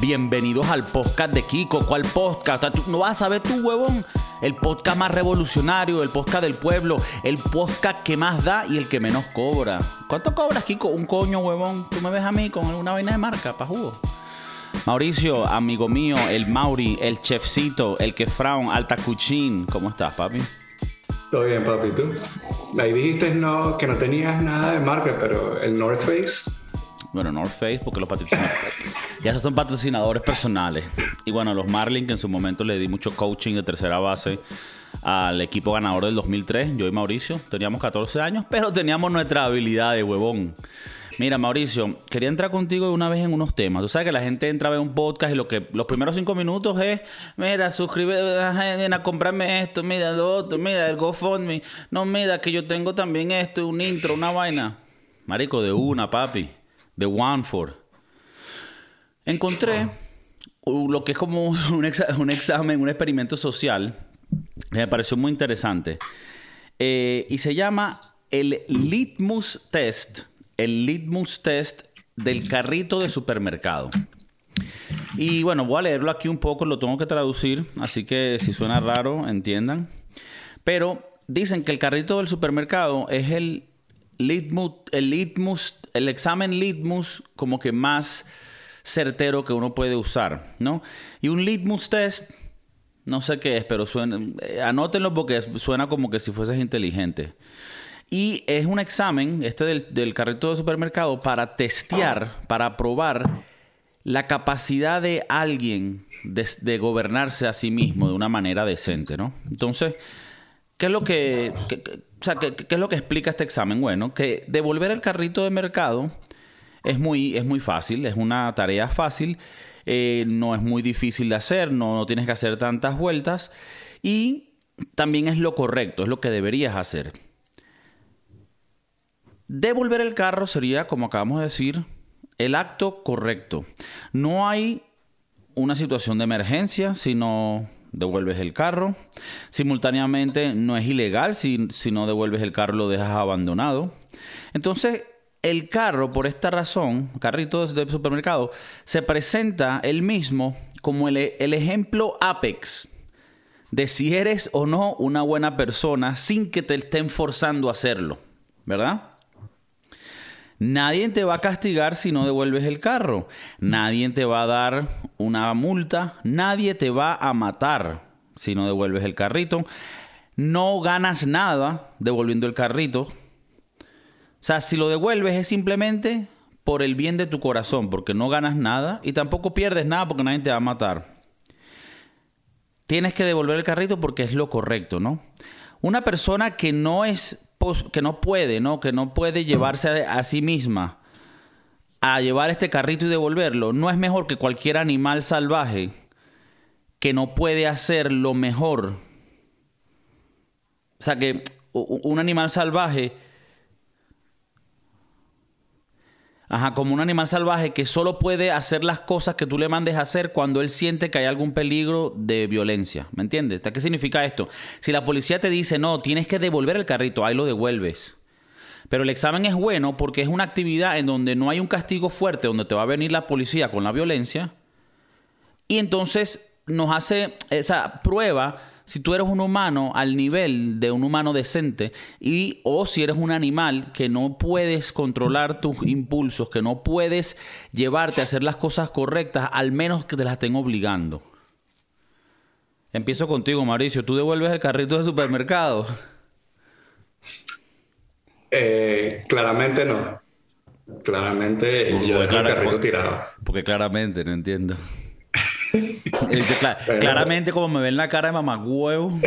Bienvenidos al podcast de Kiko. ¿Cuál podcast? No vas a saber tú, huevón. El podcast más revolucionario, el podcast del pueblo, el podcast que más da y el que menos cobra. ¿Cuánto cobras, Kiko? Un coño, huevón. Tú me ves a mí con alguna vaina de marca, pa' jugo. Mauricio, amigo mío, el Mauri, el chefcito, el que fraun, alta cuchín. ¿Cómo estás, papi? Todo bien, papi. ¿Tú? Ahí dijiste no, que no tenías nada de marca, pero el North Face bueno, North Face, porque los patrocinadores. ya esos son patrocinadores personales. Y bueno, los Marlin, que en su momento le di mucho coaching de tercera base al equipo ganador del 2003, yo y Mauricio. Teníamos 14 años, pero teníamos nuestra habilidad de huevón. Mira, Mauricio, quería entrar contigo una vez en unos temas. Tú sabes que la gente entra a ver un podcast y lo que los primeros cinco minutos es, mira, suscríbete, ven a comprarme esto, mira, lo otro, mira, el GoFundMe. No, mira, que yo tengo también esto, un intro, una vaina. Marico, de una, papi de Wanford. Encontré lo que es como un, examen, un experimento social, que me pareció muy interesante. Eh, y se llama el Litmus Test. El Litmus Test del carrito de supermercado. Y bueno, voy a leerlo aquí un poco, lo tengo que traducir, así que si suena raro, entiendan. Pero dicen que el carrito del supermercado es el litmus, el litmus, el examen litmus como que más certero que uno puede usar, ¿no? Y un litmus test, no sé qué es, pero suena, eh, anótenlo porque suena como que si fueses inteligente. Y es un examen, este del, carrito de supermercado, para testear, para probar la capacidad de alguien de, gobernarse a sí mismo de una manera decente, ¿no? Entonces, ¿qué es lo que o sea, ¿qué, es lo que explica este examen? Bueno, que devolver el carrito de mercado es muy, es muy fácil, es una tarea fácil, eh, no es muy difícil de hacer, no, tienes que hacer tantas vueltas y también es lo correcto, es lo que deberías hacer. Devolver el carro sería, como acabamos de decir, el acto correcto. No hay una situación de emergencia, sino devuelves el carro. Simultáneamente no es ilegal si, si no devuelves el carro lo dejas abandonado. Entonces el carro, por esta razón, carrito de supermercado, se presenta el mismo como el, el, ejemplo apex de si eres o no una buena persona sin que te estén forzando a hacerlo, ¿verdad? Nadie te va a castigar si no devuelves el carro. Nadie te va a dar una multa. Nadie te va a matar si no devuelves el carrito. No ganas nada devolviendo el carrito. O sea, si lo devuelves es simplemente por el bien de tu corazón, porque no ganas nada y tampoco pierdes nada porque nadie te va a matar. Tienes que devolver el carrito porque es lo correcto, ¿no? Una persona que no es que no puede, ¿no? Que no puede llevarse a, sí misma a llevar este carrito y devolverlo, no es mejor que cualquier animal salvaje que no puede hacer lo mejor. O sea que un animal salvaje Ajá, como un animal salvaje que solo puede hacer las cosas que tú le mandes a hacer cuando él siente que hay algún peligro de violencia. ¿Me entiendes? ¿Qué significa esto? Si la policía te dice, no, tienes que devolver el carrito, ahí lo devuelves. Pero el examen es bueno porque es una actividad en donde no hay un castigo fuerte, donde te va a venir la policía con la violencia. Y entonces nos hace esa prueba si tú eres un humano al nivel de un humano decente y o si eres un animal que no puedes controlar tus impulsos, que no puedes llevarte a hacer las cosas correctas, al menos que te las estén obligando. Empiezo contigo, Mauricio. ¿Tú devuelves el carrito de supermercado? Eh, claramente no. Claramente yo dejo el carrito tirado. Porque claramente, no entiendo. claramente, como me ven la cara de mamagüevo.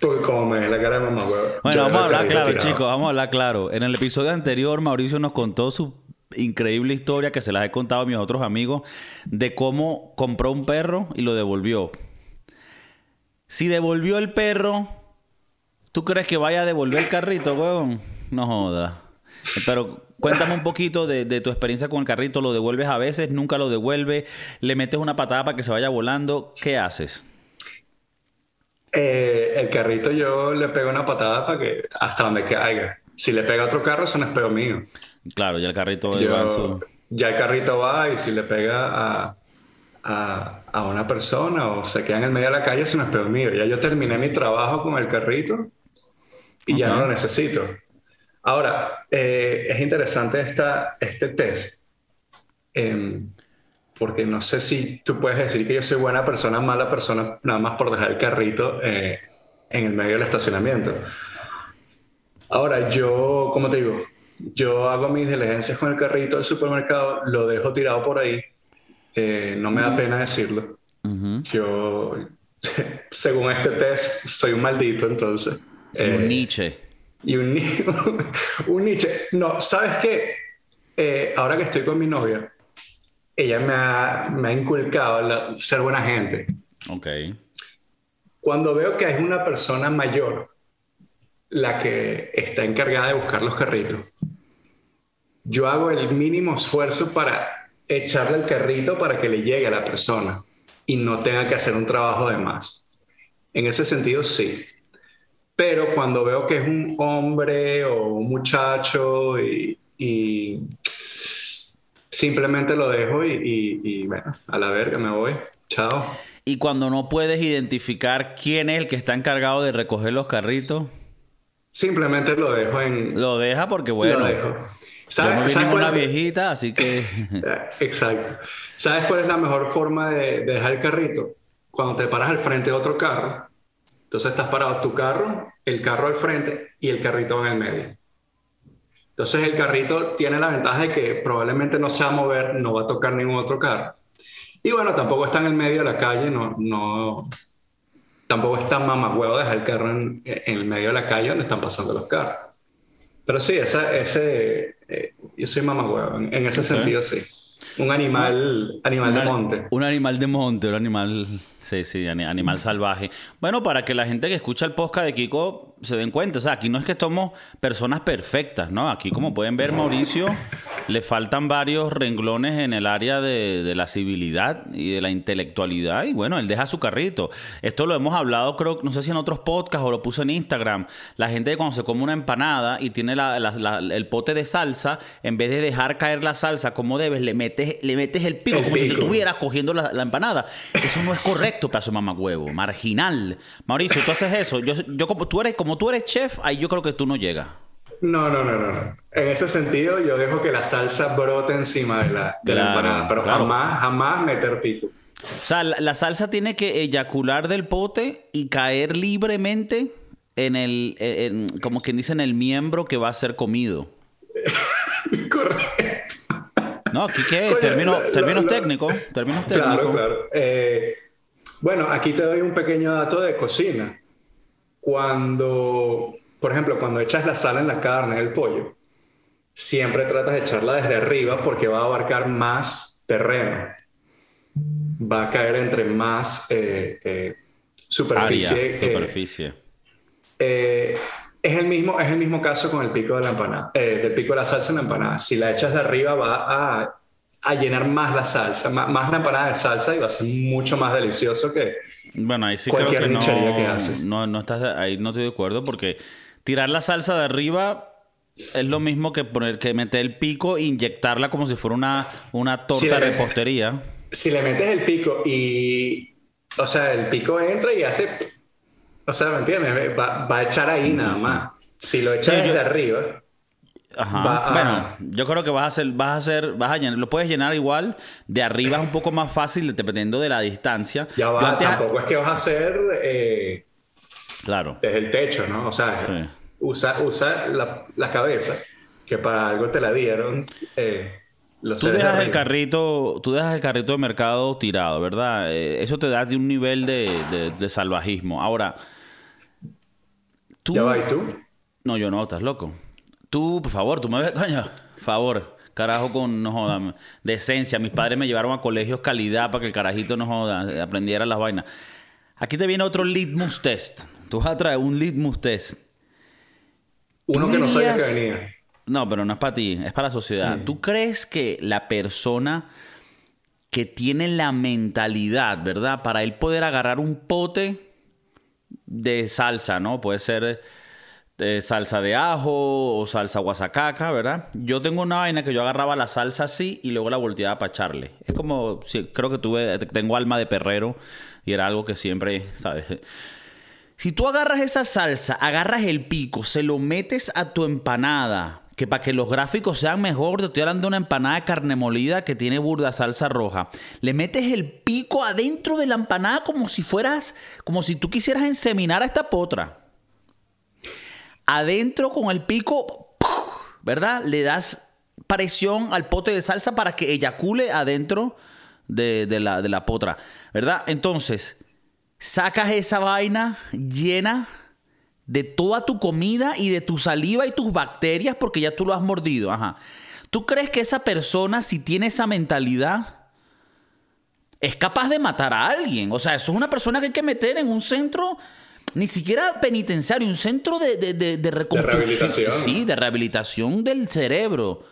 Pues como me ven la cara de mamagüevo. Bueno, vamos a hablar claro, chicos. Vamos a hablar claro. En el episodio anterior, Mauricio nos contó su increíble historia que se las he contado a mis otros amigos de cómo compró un perro y lo devolvió. Si devolvió el perro, ¿tú crees que vaya a devolver el carrito, weón? No joda. Pero Cuéntame un poquito de, tu experiencia con el carrito. ¿Lo devuelves a veces? ¿Nunca lo devuelves? ¿Le metes una patada para que se vaya volando? ¿Qué haces? Eh, el carrito yo le pego una patada para que hasta donde caiga. Si le pega otro carro, eso no es peor mío. Claro, ya el carrito va Ya el carrito va y si le pega a, a, a, una persona o se queda en el medio de la calle, se me es mío. Ya yo terminé mi trabajo con el carrito y ya no lo necesito. Ahora, eh, es interesante esta, este test, em, porque no sé si tú puedes decir que yo soy buena persona, mala persona, nada más por dejar el carrito eh, en el medio del estacionamiento. Ahora, yo, como te digo, yo hago mis diligencias con el carrito del supermercado, lo dejo tirado por ahí, eh, no me da pena decirlo. Yo, según este test, soy un maldito, entonces. un Nietzsche. Y un, un Nietzsche. No, ¿sabes qué? Eh, ahora que estoy con mi novia, ella me ha, me ha inculcado ser buena gente. Ok. Cuando veo que es una persona mayor la que está encargada de buscar los carritos, yo hago el mínimo esfuerzo para echarle el carrito para que le llegue a la persona y no tenga que hacer un trabajo de más. En ese sentido, sí. Pero cuando veo que es un hombre o un muchacho y, simplemente lo dejo y, y, bueno, a la verga me voy. Chao. Y cuando no puedes identificar quién es el que está encargado de recoger los carritos. Simplemente lo dejo en. Lo deja porque bueno. Lo dejo. ¿Sabes, no una viejita, así que. Exacto. ¿Sabes cuál es la mejor forma de, de dejar el carrito? Cuando te paras al frente de otro carro entonces estás parado tu carro, el carro al frente y el carrito en el medio. Entonces el carrito tiene la ventaja de que probablemente no se va a mover, no va a tocar ningún otro carro. Y bueno, tampoco está en el medio de la calle, no, no, tampoco está mamagüevo dejar el carro en, el medio de la calle donde están pasando los carros. Pero sí, esa, ese, eh, yo soy mamagüevo, en, en ese sentido sí. Un animal, animal de monte. Un animal de monte, un animal Sí, sí, animal salvaje. Bueno, para que la gente que escucha el podcast de Kiko se den cuenta, o sea, aquí no es que somos personas perfectas, ¿no? Aquí, como pueden ver, Mauricio, le faltan varios renglones en el área de, la civilidad y de la intelectualidad, y bueno, él deja su carrito. Esto lo hemos hablado, creo, no sé si en otros podcasts o lo puse en Instagram. La gente cuando se come una empanada y tiene el pote de salsa, en vez de dejar caer la salsa como debes, le metes, le metes el pico, como si te estuvieras cogiendo la empanada. Eso no es correcto tu pedazo de huevo, marginal. Mauricio, tú haces eso. Yo, yo como tú eres, como tú eres chef, ahí yo creo que tú no llegas. No, no, no, no. En ese sentido, yo dejo que la salsa brote encima de la, de la empanada, pero jamás, jamás meter pico. O sea, la, salsa tiene que eyacular del pote y caer libremente en el, como quien dice, en el miembro que va a ser comido. Correcto. No, aquí qué, términos, técnicos, términos técnicos. Claro, claro. Eh, bueno, aquí te doy un pequeño dato de cocina. Cuando, por ejemplo, cuando echas la sal en la carne, el pollo, siempre tratas de echarla desde arriba porque va a abarcar más terreno. Va a caer entre más eh, eh, superficie. Eh, superficie. es, el mismo, es el mismo caso con el pico de la empanada, del pico de la salsa en la empanada. Si la echas de arriba va a a llenar más la salsa, más, más, la empanada de salsa y va a ser mucho más delicioso que bueno, ahí sí cualquier creo que no, que hace. No, no estás ahí no estoy de acuerdo porque tirar la salsa de arriba es lo mismo que poner que meter el pico e inyectarla como si fuera una, una torta de repostería. Si le metes el pico y o sea, el pico entra y hace o sea, ¿me entiendes? Va, va a echar ahí nada más. Si lo echas desde arriba Ajá. bueno, yo creo que vas a hacer, vas a hacer, vas a llenar, lo puedes llenar igual. De arriba es un poco más fácil dependiendo de la distancia. Ya va, tampoco es que vas a hacer eh, claro. desde el techo, ¿no? O sea, usa, usa la, cabeza, que para algo te la dieron. Eh, tú dejas el carrito, tú dejas el carrito de mercado tirado, ¿verdad? Eh, eso te da de un nivel de, de, salvajismo. Ahora, tú. ¿Ya va y tú? No, yo no, estás loco. Tú, por favor, tú me ves, coño, favor. Carajo con, no joda, decencia. Mis padres me llevaron a colegios calidad para que el carajito no joda, aprendiera las vainas. Aquí te viene otro litmus test. Tú vas a traer un litmus test. Uno que no sabía que venía. No, pero no es para ti, es para la sociedad. Mm. ¿Tú crees que la persona que tiene la mentalidad, ¿verdad? Para él poder agarrar un pote de salsa, ¿no? Puede ser eh, salsa de ajo o salsa guasacaca, ¿verdad? Yo tengo una vaina que yo agarraba la salsa así y luego la volteaba para echarle. Es como, creo que tuve, tengo alma de perrero y era algo que siempre, ¿sabes? Si tú agarras esa salsa, agarras el pico, se lo metes a tu empanada, que para que los gráficos sean mejor, te estoy hablando de una empanada de carne molida que tiene burda salsa roja. Le metes el pico adentro de la empanada como si fueras, como si tú quisieras enseminar a esta potra adentro con el pico, ¿verdad? Le das presión al pote de salsa para que eyacule adentro de, la, de la potra, ¿verdad? Entonces, sacas esa vaina llena de toda tu comida y de tu saliva y tus bacterias porque ya tú lo has mordido. Ajá. ¿Tú crees que esa persona, si tiene esa mentalidad, es capaz de matar a alguien? O sea, eso es una persona que hay que meter en un centro ni siquiera penitenciario, un centro de, de, de, de reconstrucción. Sí, de rehabilitación del cerebro.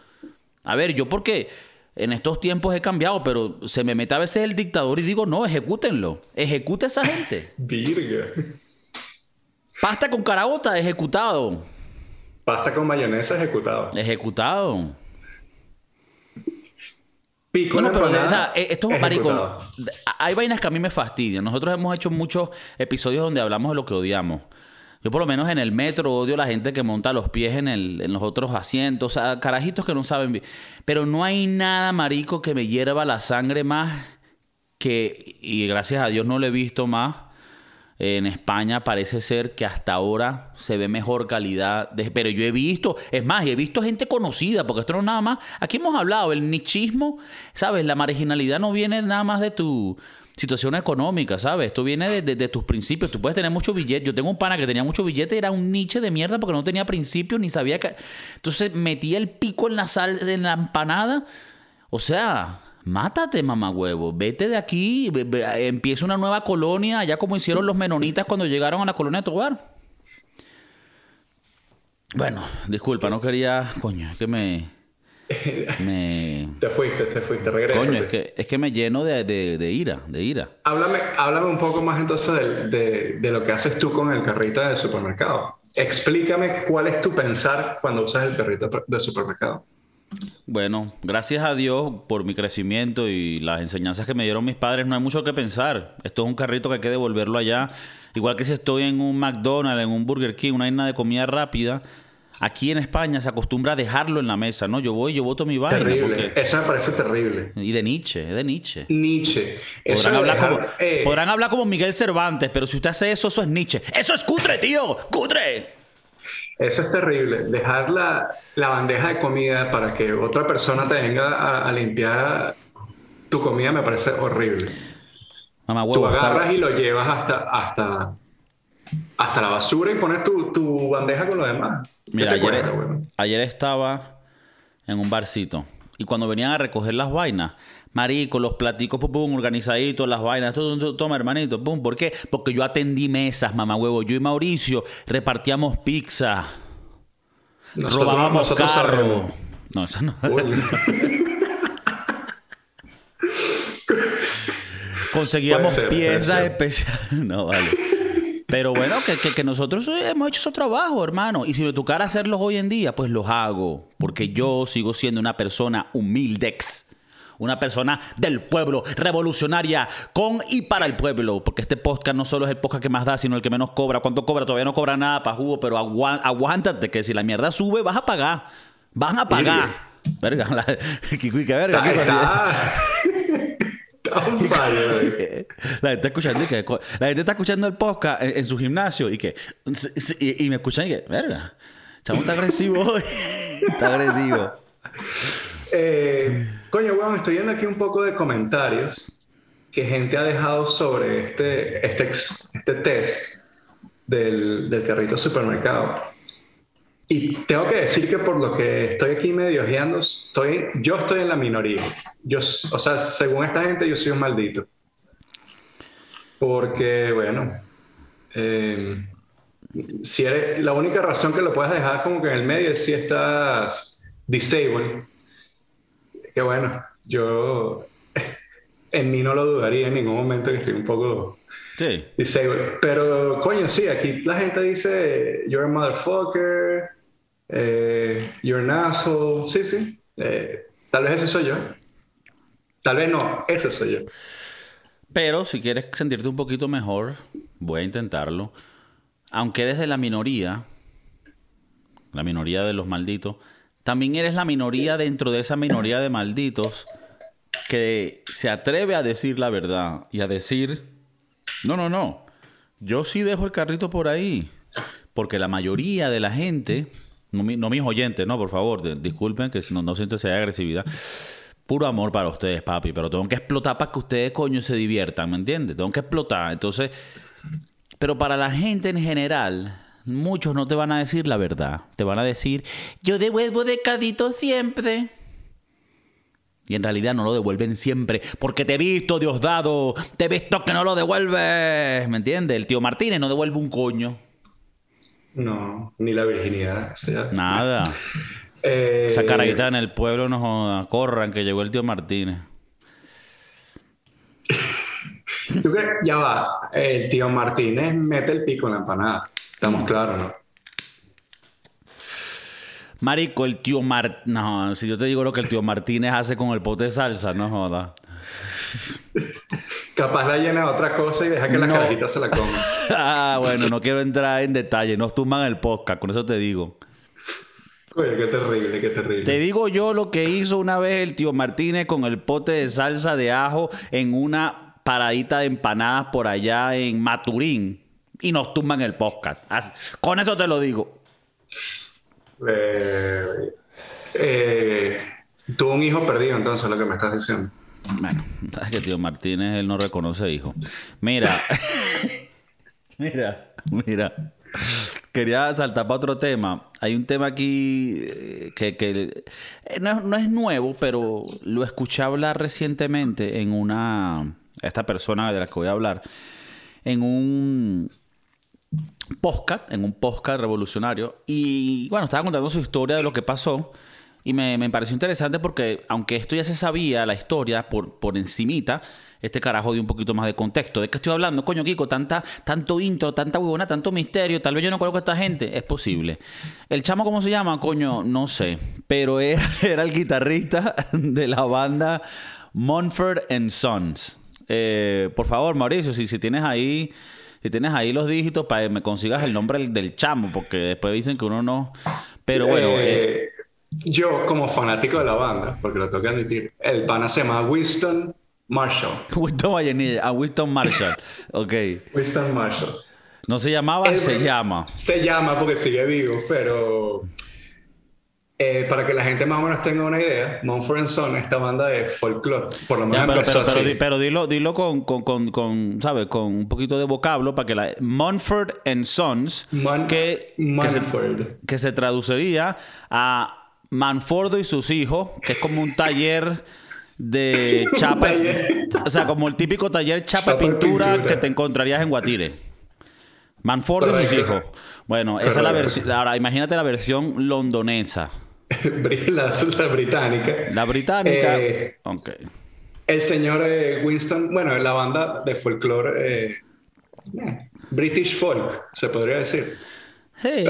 A ver, yo porque en estos tiempos he cambiado, pero se me mete a veces el dictador y digo, no, ejecútenlo. Ejecute a esa gente. Virga. Pasta con carabota, ejecutado. Pasta con mayonesa, ejecutado. Ejecutado bueno, pero o sea, eh, esto es marico. Hay vainas que a mí me fastidian. Nosotros hemos hecho muchos episodios donde hablamos de lo que odiamos. Yo por lo menos en el metro odio a la gente que monta los pies en, el, en los otros asientos. O sea, carajitos que no saben. Pero no hay nada, marico, que me hierva la sangre más que... Y gracias a Dios no lo he visto más en España parece ser que hasta ahora se ve mejor calidad. pero yo he visto, es más, he visto gente conocida, porque esto no es nada más. Aquí hemos hablado, el nichismo, ¿sabes? La marginalidad no viene nada más de tu situación económica, ¿sabes? Esto viene de, tus principios. Tú puedes tener mucho billete. Yo tengo un pana que tenía mucho billete, era un niche de mierda porque no tenía principios ni sabía que. Entonces metía el pico en la sal, en la empanada. O sea, Mátate, mamá huevo. Vete de aquí. empieza una nueva colonia, allá como hicieron los menonitas cuando llegaron a la colonia de Tobar. Bueno, disculpa, no quería. Coño, es que me. me... Te fuiste, te fuiste, regresa. Coño, es que, es que me lleno de, ira, de ira. Háblame, háblame un poco más entonces de, de, lo que haces tú con el carrito del supermercado. Explícame cuál es tu pensar cuando usas el carrito del supermercado. Bueno, gracias a Dios por mi crecimiento y las enseñanzas que me dieron mis padres, no hay mucho que pensar. Esto es un carrito que hay que devolverlo allá. Igual que si estoy en un McDonald's, en un Burger King, una isla de comida rápida, aquí en España se acostumbra a dejarlo en la mesa, ¿no? Yo voy, yo voto mi vaina. Terrible. Eso me parece terrible. Y de Nietzsche, es de Nietzsche. Nietzsche. Podrán, hablar como, eh, podrán hablar como Miguel Cervantes, pero si usted hace eso, eso es Nietzsche. ¡Eso es cutre, tío! ¡Cutre! Eso es terrible. Dejar la, bandeja de comida para que otra persona te venga a, limpiar tu comida me parece horrible. Mamá, Tú agarras y lo llevas hasta, hasta, hasta la basura y pones tu, bandeja con lo demás. Mira, ayer, ayer estaba en un barcito y cuando venían a recoger las vainas, Marico, los platicos, pum, pum, organizaditos, las vainas, todo, toma, hermanito, pum. ¿Por qué? Porque yo atendí mesas, mamá huevo. Yo y Mauricio repartíamos pizza. robábamos carro. No, eso no. Conseguíamos piezas especiales. No, vale. Pero bueno, que, que, nosotros hemos hecho ese trabajo, hermano. Y si me tocara hacerlos hoy en día, pues los hago. Porque yo sigo siendo una persona humildex una persona del pueblo, revolucionaria con y para el pueblo, porque este podcast no solo es el podcast que más da, sino el que menos cobra. ¿Cuánto cobra? Todavía no cobra nada para jugo, pero aguántate que si la mierda sube, vas a pagar. Van a pagar. Verga, la, que, verga. la gente está escuchando que la gente está escuchando el podcast en, su gimnasio y que y, me escuchan y que verga chamo está agresivo hoy está agresivo eh, coño, bueno, estoy viendo aquí un poco de comentarios que gente ha dejado sobre este, este, este test del, del carrito supermercado. Y tengo que decir que por lo que estoy aquí medio guiando, estoy, yo estoy en la minoría. Yo, o sea, según esta gente, yo soy un maldito. Porque, bueno, eh, si eres, la única razón que lo puedes dejar como que en el medio es si estás disabled que bueno, yo en mí no lo dudaría en ningún momento que estoy un poco Sí. Pero coño, sí, aquí la gente dice, you're a motherfucker, eh, you're an asshole. Sí, sí. Eh, tal vez ese soy yo. Tal vez no, ese soy yo. Pero si quieres sentirte un poquito mejor, voy a intentarlo. Aunque eres de la minoría, la minoría de los malditos, también eres la minoría dentro de esa minoría de malditos que se atreve a decir la verdad y a decir, no, no, no, yo sí dejo el carrito por ahí. Porque la mayoría de la gente, no, mis oyentes, no, por favor, disculpen que no, no siento esa agresividad. Puro amor para ustedes, papi, pero tengo que explotar para que ustedes, coño, se diviertan, ¿me entiendes? Tengo que explotar. Entonces, pero para la gente en general, muchos no te van a decir la verdad. Te van a decir, yo devuelvo decadito siempre. Y en realidad no lo devuelven siempre. Porque te he visto, Diosdado. Te he visto que no lo devuelves. ¿Me entiendes? El tío Martínez no devuelve un coño. No, ni la virginidad. Nada. eh... Esa en el pueblo no joda. Corran, que llegó el tío Martínez. ¿Tú crees? Ya va. El tío Martínez mete el pico en la empanada. Estamos claros, ¿no? Marico, el tío Martínez. No, si yo te digo lo que el tío Martínez hace con el pote de salsa, no joda. Capaz la llena de otra cosa y deja que la carajita se la coma. ah, bueno, no quiero entrar en detalle. Nos tumban el podcast, con eso te digo. Oye, qué terrible, qué terrible. Te digo yo lo que hizo una vez el tío Martínez con el pote de salsa de ajo en una paradita de empanadas por allá en Maturín. Y nos tumban el podcast. Con eso te lo digo. Eh, eh, tuvo un hijo perdido, entonces, lo que me estás diciendo. Bueno, sabes que tío Martínez él no reconoce hijo. Mira, mira, mira. Quería saltar para otro tema. Hay un tema aquí eh, que, no, es nuevo, pero lo escuché hablar recientemente en una. Esta persona de la que voy a hablar. En un podcast, en un podcast revolucionario. Y bueno, estaba contando su historia de lo que pasó. Y me, me, pareció interesante porque, aunque esto ya se sabía, la historia por, por encimita, este carajo dio un poquito más de contexto. ¿De qué estoy hablando? Coño, Kiko, tanta, tanto intro, tanta huevona, tanto misterio. Tal vez yo no conozco a esta gente. Es posible. ¿El chamo cómo se llama? Coño, no sé. Pero era, era el guitarrista de la banda Monford Sons. Eh, por favor, Mauricio, si, si tienes ahí si tienes ahí los dígitos para que me consigas el nombre del, chamo, porque después dicen que uno no. Pero bueno. Eh, eh, yo, como fanático de la banda, porque lo tengo que admitir, el pana se llama Winston Marshall. Winston Vallenilla, a Winston Marshall. ok. Winston Marshall. No se llamaba, se llama. Se llama porque sigue vivo, pero eh, para que la gente más o menos tenga una idea, Mumford Son, esta banda de folklore, por lo menos pero, pero, pero, dilo, dilo con, con, con, con, ¿sabes? Con un poquito de vocablo para que la... Mumford Sons, que, que se, que, se, traduciría a Manfordo y sus hijos, que es como un taller de chapa... o sea, como el típico taller chapa, pintura, que te encontrarías en Guatire. Manfordo y sus hijos. Bueno, esa es la versión... Ahora, imagínate la versión londonesa. la, la, británica. La británica. Eh, el señor eh, Winston, bueno, la banda de folclore eh, British folk, se podría decir.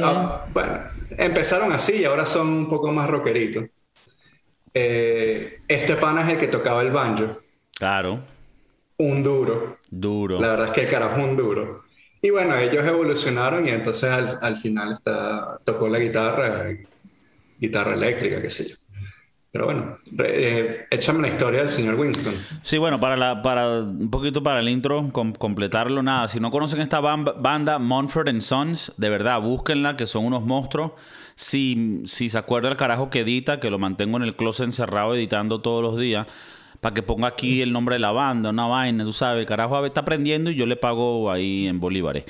Ah, bueno, empezaron así y ahora son un poco más rockeritos. este pana es el que tocaba el banjo. Claro. Un duro. Duro. La verdad es que el carajo un duro. Y bueno, ellos evolucionaron y entonces al, al final está, tocó la guitarra guitarra eléctrica, qué sé yo. Pero bueno, eh, échame la historia del señor Winston. Sí, bueno, para, un poquito para el intro, completarlo, nada. Si no conocen esta banda, Monfort Sons, de verdad, búsquenla, que son unos monstruos. Si, si se acuerda el carajo que edita, que lo mantengo en el closet encerrado editando todos los días, para que ponga aquí el nombre de la banda, una vaina, tú sabes, el carajo está aprendiendo y yo le pago ahí en bolívares.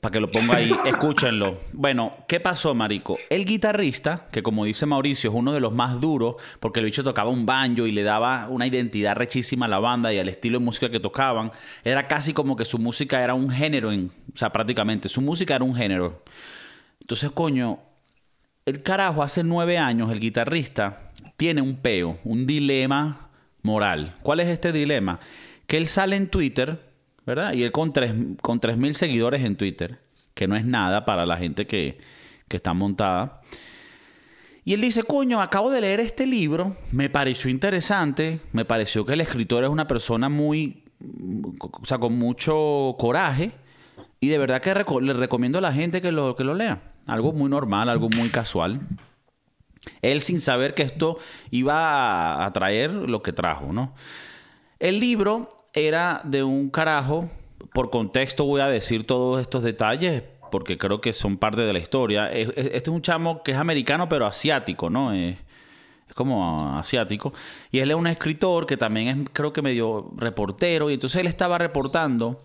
Para que lo ponga ahí, escúchenlo. Bueno, ¿qué pasó, Marico? El guitarrista, que como dice Mauricio, es uno de los más duros, porque el bicho tocaba un banjo y le daba una identidad rechísima a la banda y al estilo de música que tocaban. Era casi como que su música era un género, en, o sea, prácticamente, su música era un género. Entonces, coño, el carajo, hace nueve años, el guitarrista tiene un peo, un dilema moral. ¿Cuál es este dilema? Que él sale en Twitter ¿verdad? Y él con 3.000 con seguidores en Twitter, que no es nada para la gente que, que está montada. Y él dice, coño, acabo de leer este libro, me pareció interesante, me pareció que el escritor es una persona muy, o sea, con mucho coraje, y de verdad que le recomiendo a la gente que lo, que lo lea. Algo muy normal, algo muy casual. Él sin saber que esto iba a traer lo que trajo, ¿no? El libro era de un carajo, por contexto voy a decir todos estos detalles, porque creo que son parte de la historia. Este es un chamo que es americano, pero asiático, ¿no? Es, como asiático. Y él es un escritor que también es, creo que medio reportero. Y entonces él estaba reportando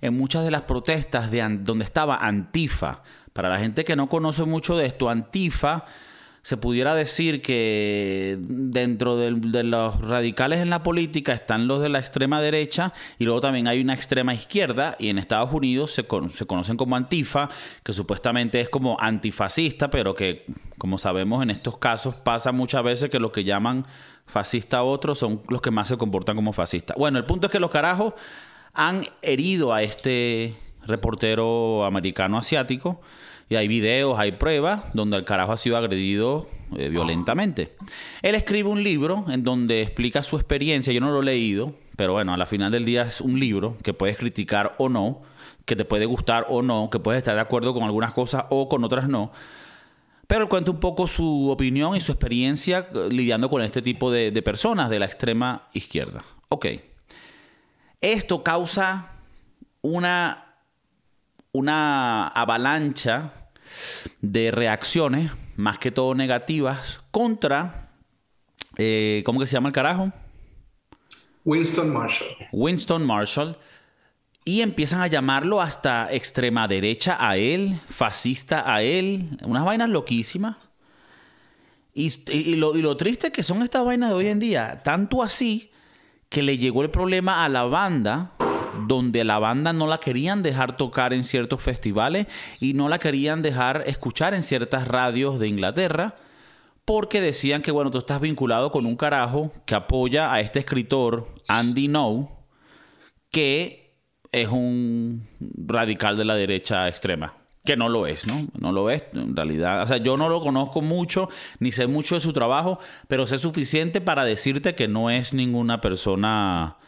en muchas de las protestas de donde estaba Antifa. Para la gente que no conoce mucho de esto, Antifa se pudiera decir que dentro de, los radicales en la política están los de la extrema derecha y luego también hay una extrema izquierda y en Estados Unidos se, se conocen como antifa, que supuestamente es como antifascista, pero que como sabemos en estos casos pasa muchas veces que los que llaman fascista a otros son los que más se comportan como fascistas. Bueno, el punto es que los carajos han herido a este reportero americano asiático y hay videos, hay pruebas donde el carajo ha sido agredido eh, violentamente. Él escribe un libro en donde explica su experiencia. Yo no lo he leído, pero bueno, a la final del día es un libro que puedes criticar o no, que te puede gustar o no, que puedes estar de acuerdo con algunas cosas o con otras no. Pero él cuenta un poco su opinión y su experiencia eh, lidiando con este tipo de, de personas de la extrema izquierda. Ok. Esto causa una, una avalancha de reacciones, más que todo negativas, contra, eh, ¿cómo que se llama el carajo? Winston Marshall. Winston Marshall. Y empiezan a llamarlo hasta extrema derecha a él, fascista a él, unas vainas loquísimas. Y, lo, y lo triste que son estas vainas de hoy en día, tanto así que le llegó el problema a la banda donde la banda no la querían dejar tocar en ciertos festivales y no la querían dejar escuchar en ciertas radios de Inglaterra porque decían que, bueno, tú estás vinculado con un carajo que apoya a este escritor, Andy No, que es un radical de la derecha extrema. Que no lo es, ¿no? No lo es, en realidad. O sea, yo no lo conozco mucho, ni sé mucho de su trabajo, pero sé suficiente para decirte que no es ninguna persona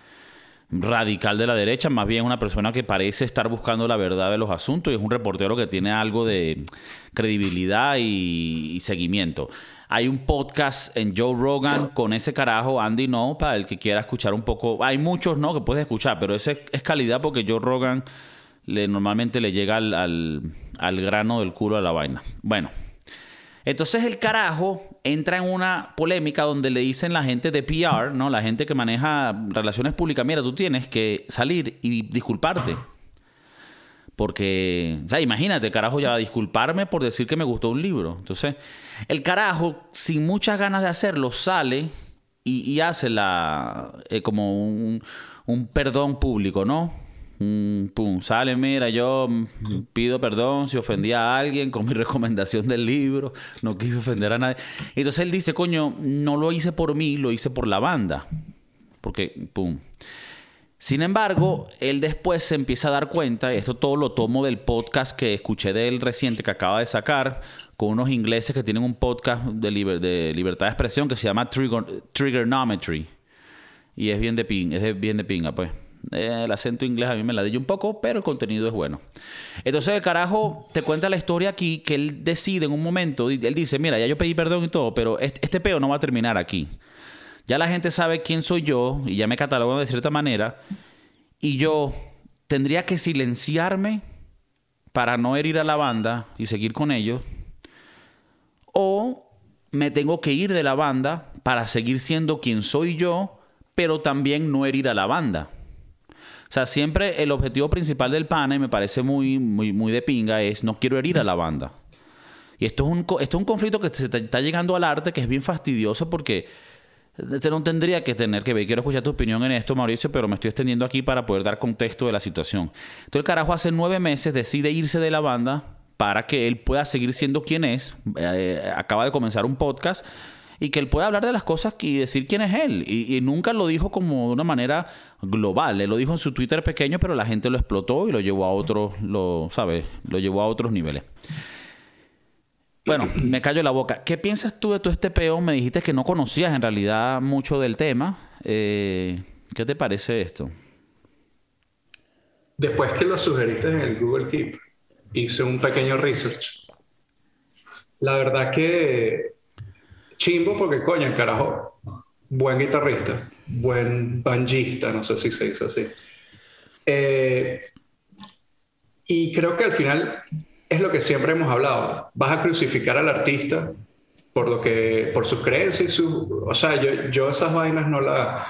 radical de la derecha, más bien una persona que parece estar buscando la verdad de los asuntos y es un reportero que tiene algo de credibilidad y, seguimiento. Hay un podcast en Joe Rogan con ese carajo, Andy No, para el que quiera escuchar un poco. Hay muchos no que puedes escuchar, pero ese es calidad porque Joe Rogan le, normalmente le llega al, al grano del culo a la vaina. Bueno, entonces el carajo entra en una polémica donde le dicen la gente de PR, ¿no? La gente que maneja relaciones públicas, mira, tú tienes que salir y disculparte. Porque, o sea, imagínate, carajo, ya disculparme por decir que me gustó un libro. Entonces, el carajo, sin muchas ganas de hacerlo, sale y, hace la, eh, como un, un perdón público, ¿no? Mm, pum, sale, mira, yo pido perdón si ofendí a alguien con mi recomendación del libro, no quise ofender a nadie. Entonces él dice, coño, no lo hice por mí, lo hice por la banda. Porque, pum. Sin embargo, él después se empieza a dar cuenta, esto todo lo tomo del podcast que escuché de él reciente que acaba de sacar, con unos ingleses que tienen un podcast de, libertad de expresión que se llama Trigger Triggernometry. Y es bien de ping, es bien de pinga, pues. Eh, el acento inglés a mí me la di un poco, pero el contenido es bueno. Entonces el carajo te cuenta la historia aquí que él decide en un momento, él dice, mira, ya yo pedí perdón y todo, pero este, peo no va a terminar aquí. Ya la gente sabe quién soy yo y ya me catalogan de cierta manera y yo tendría que silenciarme para no herir a la banda y seguir con ellos o me tengo que ir de la banda para seguir siendo quien soy yo, pero también no herir a la banda. O sea, siempre el objetivo principal del pana, y me parece muy, muy, muy de pinga, es no quiero herir a la banda. Y esto es un, esto es un conflicto que se está llegando al arte que es bien fastidioso porque se no tendría que tener que ver. Quiero escuchar tu opinión en esto, Mauricio, pero me estoy extendiendo aquí para poder dar contexto de la situación. Entonces, el carajo hace nueve meses decide irse de la banda para que él pueda seguir siendo quien es. Eh, acaba de comenzar un podcast y que él puede hablar de las cosas y decir quién es él. Y, nunca lo dijo como de una manera global. Él lo dijo en su Twitter pequeño, pero la gente lo explotó y lo llevó a otros, lo, ¿sabes? Lo llevó a otros niveles. Bueno, me callo la boca. ¿Qué piensas tú de todo este peón? Me dijiste que no conocías en realidad mucho del tema. Eh, ¿Qué te parece esto? Después que lo sugeriste en el Google Keep, hice un pequeño research. La verdad que chimbo porque coño, en carajo, buen guitarrista, buen banjista, no sé si se dice así. Eh, y creo que al final es lo que siempre hemos hablado. Vas a crucificar al artista por lo que por sus creencias y su o sea yo, yo esas vainas no las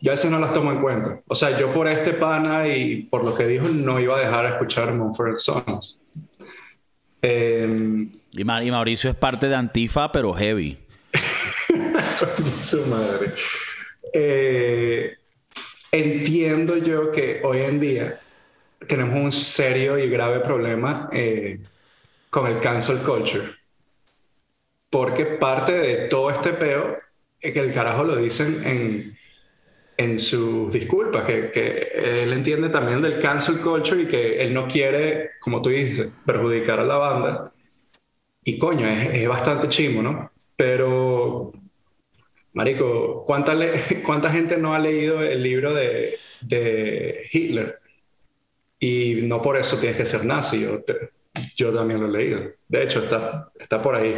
yo a veces no las tomo en cuenta o sea yo por este pana y por lo que dijo no iba a dejar de escuchar Mumford Sons em, y, Mauricio es parte de Antifa pero heavy su madre eh, entiendo yo que hoy en día tenemos un serio y grave problema eh, con el cancel culture porque parte de todo este peo es que el carajo lo dicen en, en sus disculpas, que, que, él entiende también del cancel culture y que él no quiere, como tú dices, perjudicar a la banda. Y coño, es, es bastante chimo, ¿no? Pero, Marico, ¿cuánta, ¿cuánta gente no ha leído el libro de, de Hitler? Y no por eso tienes que ser nazi. Yo, yo también lo he leído. De hecho, está, está por ahí.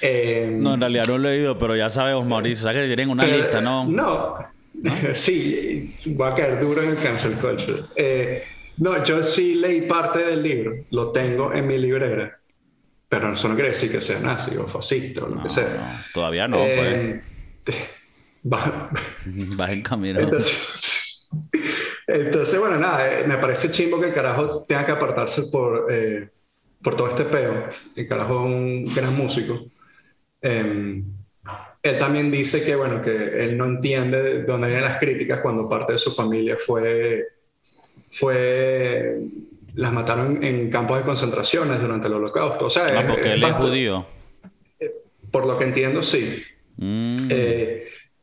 Em, no, en realidad no lo he leído, pero ya sabemos, Mauricio. Sea, que tienen una lista, ¿no? No. sí, va a caer duro en el cancel culture. Eh, no, yo sí leí parte del libro. Lo tengo en mi librera. Pero eso no quiere decir que sea nazi o fascista o lo que sea. todavía no, pues. Va, en camino. Entonces, bueno, nada, eh, me parece chimbo que el carajo tenga que apartarse por, eh, por todo este peo. El carajo es un gran músico. Em, él también dice que, bueno, que él no entiende de dónde vienen las críticas cuando parte de su familia fue, fue las mataron en campos de concentraciones durante el holocausto. O sea, ah, porque él es judío. Eh, por lo que entiendo, sí. Mm.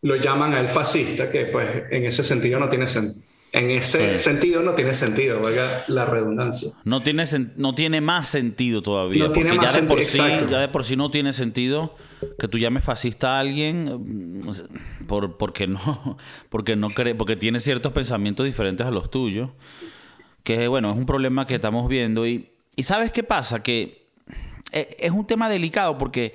lo llaman a él fascista, que pues en ese sentido no tiene sentido en ese sentido no tiene sentido, oiga la redundancia. No tiene, no tiene más sentido todavía. No porque ya, de por sí, ya de por sí no tiene sentido que tú llames fascista a alguien mm, por, porque no, porque no cree, porque tiene ciertos pensamientos diferentes a los tuyos. Que bueno, es un problema que estamos viendo. Y, y ¿sabes qué pasa? Que eh, es un tema delicado porque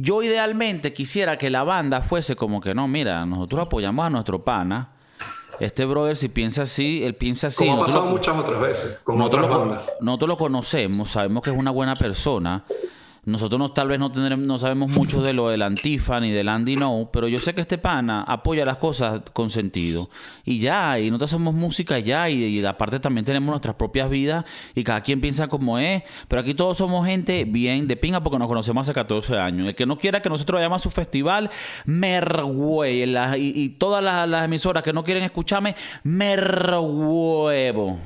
yo idealmente quisiera que la banda fuese como que no, mira, nosotros apoyamos a nuestro pana este brother, si piensa así, él piensa así. Como ha pasado muchas otras veces, con nosotros, lo, nosotros lo conocemos, sabemos que es una buena persona. Nosotros no, tal vez no, tendremos, no sabemos mucho de lo del Antifa ni del Andy No, pero yo sé que este pana apoya las cosas con sentido. Y ya, y nosotros somos música ya, y, y aparte también tenemos nuestras propias vidas y cada quien piensa como es. Pero aquí todos somos gente bien de pinga porque nos conocemos hace 14 años. El que no quiera que nosotros vayamos a su festival, mergüey. Y, y, todas las, emisoras que no quieren escucharme, merhuevo.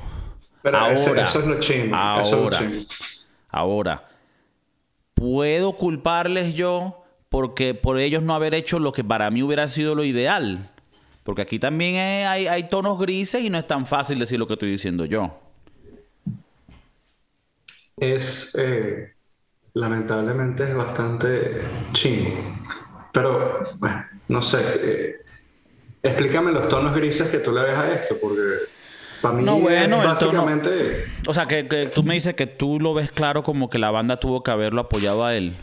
Pero ahora, eso es lo chingo. Ahora, ahora ¿Puedo culparles yo porque por ellos no haber hecho lo que para mí hubiera sido lo ideal? Porque aquí también hay, tonos grises y no es tan fácil decir lo que estoy diciendo yo. Es, eh, lamentablemente, es bastante chingo. Pero, bueno, no sé. Eh, explícame los tonos grises que tú le ves a esto, porque no, bueno, básicamente... o sea, que, tú me dices que tú lo ves claro como que la banda tuvo que haberlo apoyado a él.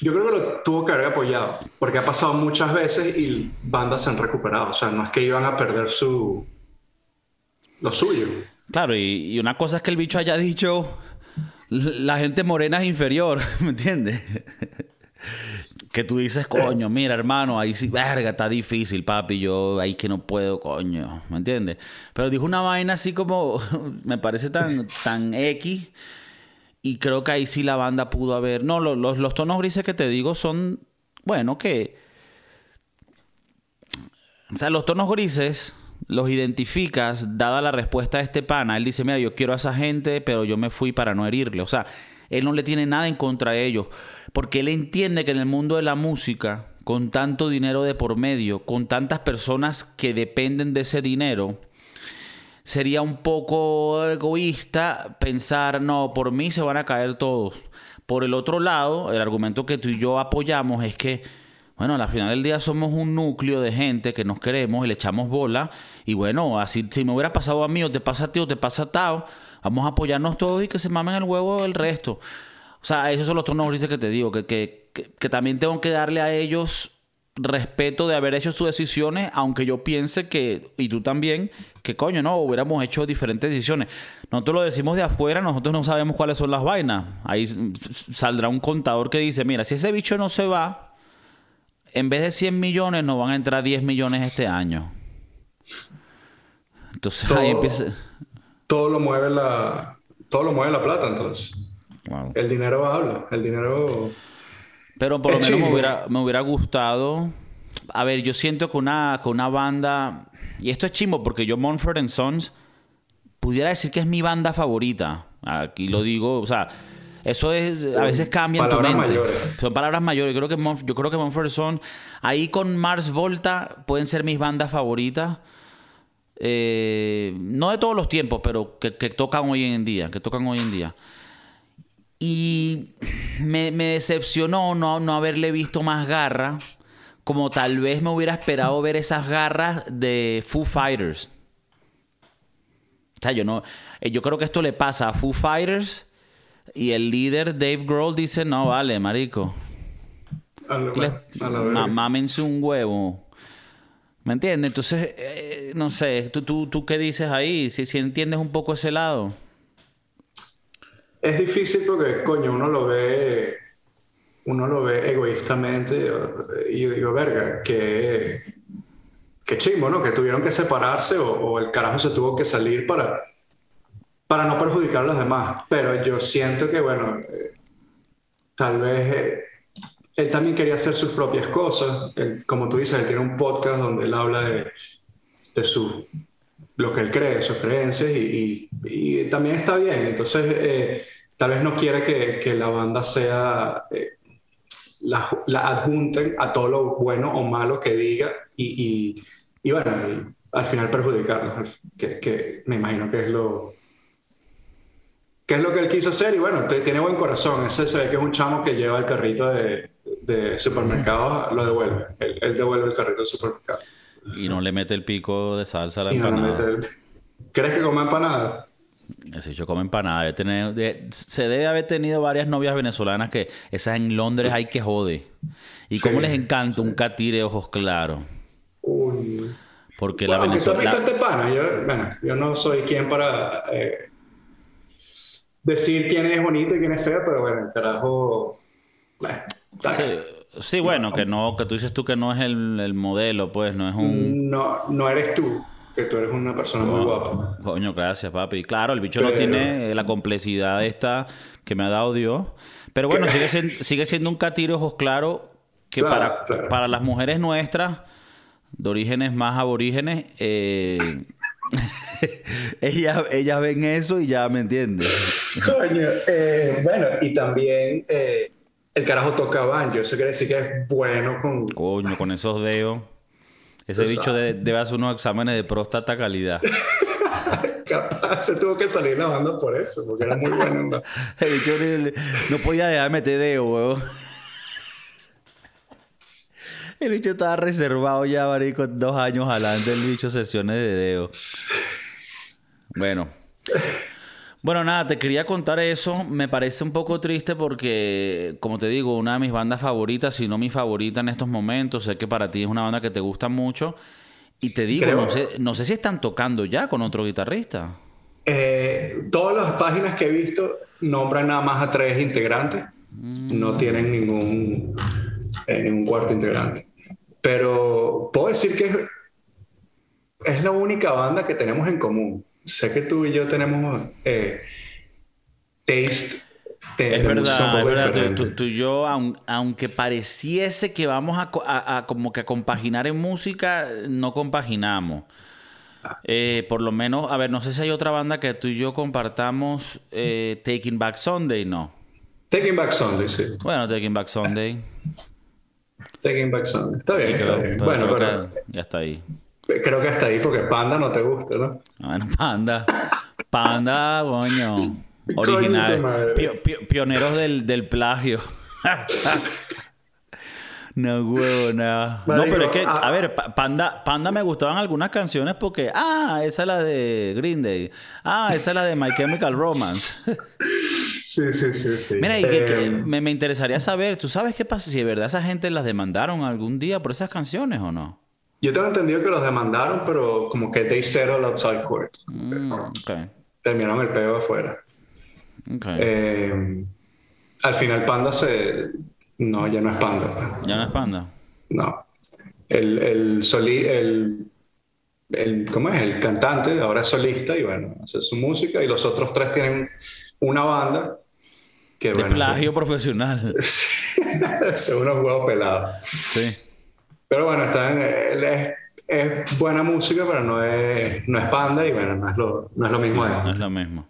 Yo creo que lo tuvo que haber apoyado, porque ha pasado muchas veces y bandas se han recuperado. O sea, no es que iban a perder su... lo suyo. Claro, y, una cosa es que el bicho haya dicho, la gente morena es inferior, ¿me entiendes? Que tú dices, coño, mira, hermano, ahí sí, verga, está difícil, papi, yo ahí que no puedo, coño, ¿me entiendes? Pero dijo una vaina así como, me parece tan, tan X, y creo que ahí sí la banda pudo haber. No, los, los tonos grises que te digo son, bueno, que. O sea, los tonos grises los identificas, dada la respuesta de este pana. Él dice, mira, yo quiero a esa gente, pero yo me fui para no herirle. O sea, él no le tiene nada en contra de ellos. Porque él entiende que en el mundo de la música, con tanto dinero de por medio, con tantas personas que dependen de ese dinero, sería un poco egoísta pensar, no, por mí se van a caer todos. Por el otro lado, el argumento que tú y yo apoyamos es que, bueno, al final del día somos un núcleo de gente que nos queremos y le echamos bola. Y bueno, así si me hubiera pasado a mí o te pasa a ti o te pasa a Tao, vamos a apoyarnos todos y que se mamen el huevo el resto. O sea, esos son los tonos grises que te digo, que, que, que también tengo que darle a ellos respeto de haber hecho sus decisiones, aunque yo piense que, y tú también, que coño, no, hubiéramos hecho diferentes decisiones. Nosotros lo decimos de afuera, nosotros no sabemos cuáles son las vainas. Ahí saldrá un contador que dice, mira, si ese bicho no se va, en vez de 100 millones nos van a entrar 10 millones este año. Entonces todo, ahí empieza... Todo lo mueve la, todo lo mueve la plata, entonces. El dinero habla, el dinero... Pero por lo menos me hubiera, me hubiera, gustado. A ver, yo siento que una, con una banda. Y esto es chimbo porque yo, Monfort Sons, pudiera decir que es mi banda favorita. Aquí lo digo, o sea. Eso es, a veces cambia en tu mente. Mayores. Son palabras mayores. Yo creo que, Monf, yo creo que Monfort Sons, ahí con Mars Volta, pueden ser mis bandas favoritas. Eh, no de todos los tiempos, pero que, que tocan hoy en día. Que tocan hoy en día. Y me, decepcionó no, no haberle visto más garra, como tal vez me hubiera esperado ver esas garras de Foo Fighters. O sea, yo, no, eh, yo creo que esto le pasa a Foo Fighters y el líder Dave Grohl dice, no, vale, marico. Mámense un huevo. ¿Me entiendes? Entonces, eh, no sé, ¿tú, tú, ¿tú qué dices ahí? Si, si entiendes un poco ese lado. Es difícil porque, coño, uno lo ve, uno lo ve egoístamente y yo digo, verga, que, que chimbo, ¿no? Que tuvieron que separarse o, el carajo se tuvo que salir para, para no perjudicar a los demás. Pero yo siento que, bueno, eh, tal vez eh, él también quería hacer sus propias cosas. como tú dices, él tiene un podcast donde él habla de, de su, lo que él cree, sus creencias y, y, también está bien. Entonces, eh, tal vez no quiere que, que la banda sea, eh, la, la, adjunten a todo lo bueno o malo que diga y, y, bueno, al final perjudicarlos, que, que, me imagino que es lo... que es lo que él quiso hacer? Y bueno, tiene buen corazón. Ese se ve que es un chamo que lleva el carrito de, de supermercado, lo devuelve. Él, devuelve el carrito de supermercado. Y no le mete el pico de salsa a la empanada. ¿Crees que come empanada? Ese yo come empanada. se debe haber tenido varias novias venezolanas que esas en Londres hay que jode. Y cómo les encanta un catire ojos claros. Porque la Venezuela. este pana? Yo, bueno, yo no soy quien para eh, decir quién es bonito y quién es feo, pero bueno, el carajo. sí, bueno, que no, que tú dices tú que no es el, el modelo, pues, no es un. No, no eres tú que tú eres una persona muy guapa. Coño, gracias, papi. Claro, el bicho no tiene la complejidad esta que me ha dado Dios. Pero bueno, sigue siendo, sigue siendo un catiro ojos claros que para, para las mujeres nuestras, de orígenes más aborígenes, eh, ellas, ellas ven eso y ya me entienden. Coño, eh, bueno, y también eh, el carajo toca banjo. Eso quiere decir que es bueno con... Coño, con esos dedos. Ese bicho debe hacer unos exámenes de próstata calidad. Capaz, se tuvo que salir lavando por eso, porque era muy bueno. el bicho no podía dejar de meter dedo, weón. El bicho estaba reservado ya, marico, dos años adelante el bicho sesiones de dedo. Bueno. Bueno, nada, te quería contar eso. Me parece un poco triste porque, como te digo, una de mis bandas favoritas, si no mi favorita en estos momentos, sé que para ti es una banda que te gusta mucho. Y te digo, no sé, no sé si están tocando ya con otro guitarrista. Eh, todas las páginas que he visto nombran nada más a tres integrantes. No mm. tienen ningún, eh, ningún cuarto integrante. Pero puedo decir que es la única banda que tenemos en común sé que tú y yo tenemos eh, taste. es verdad, es verdad. Tú, y yo, aunque pareciese que vamos a, como que a compaginar en música, no compaginamos. Ah. Eh, por lo menos, a ver, no sé si hay otra banda que tú y yo compartamos eh, Taking Back Sunday, ¿no? Taking Back Sunday, sí. Bueno, Taking Back Sunday. Taking Back Sunday. Está bien, Creo- está bien. pero Bueno, pero ya está ahí. Creo que hasta ahí porque Panda no te gusta, ¿no? Bueno, Panda. Panda, coño. Original. madre. Pio- pio- pioneros del, del plagio. no, huevo. No, Marico, pero es que, ah. a ver, Pa- Panda, Panda me gustaban algunas canciones porque, ah, esa es la de Green Day. Ah, esa es la de My Chemical Romance. Sí, sí, sí, sí. Mira, y que, que Eh, me, me interesaría saber, ¿tú sabes qué pasa? Si de verdad esa gente las demandaron algún día por esas canciones o no? Yo tengo entendido que los demandaron, pero como que they settled outside court. Mm, Terminaron el peo afuera. Eh, al final Panda se... No, ya no es Panda. ¿Ya no es Panda? No. El, el, soli- el, el- ¿cómo es? El cantante ahora es solista y bueno, hace su música y los otros tres tienen una banda que De bueno, plagio profesional. son unos huevos pelados. Sí. Pero bueno, está en- él es, es buena música, pero no es, no es Panda y bueno, no es lo, no es lo mismo No es lo mismo.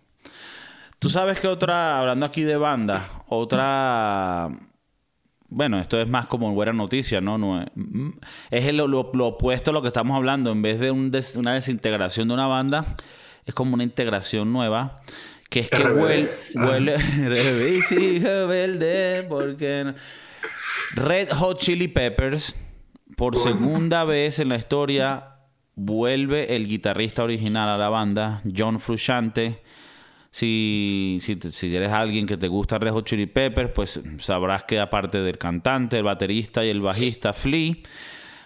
Tú sabes que otra, hablando aquí de banda, otra. Bueno, esto es más como buena noticia, ¿no? no es es el- lo, lo opuesto a lo que estamos hablando. En vez de un des- una desintegración de una banda, es como una integración nueva. Que es que huele. Ah. huele sí, rebelde, porque? Red Hot Chili Peppers, por segunda vez en la historia, vuelve el guitarrista original a la banda, John Frusciante. Si, si, si eres alguien que te gusta Red Hot Chili Peppers, pues sabrás que aparte del cantante, el baterista y el bajista Flea,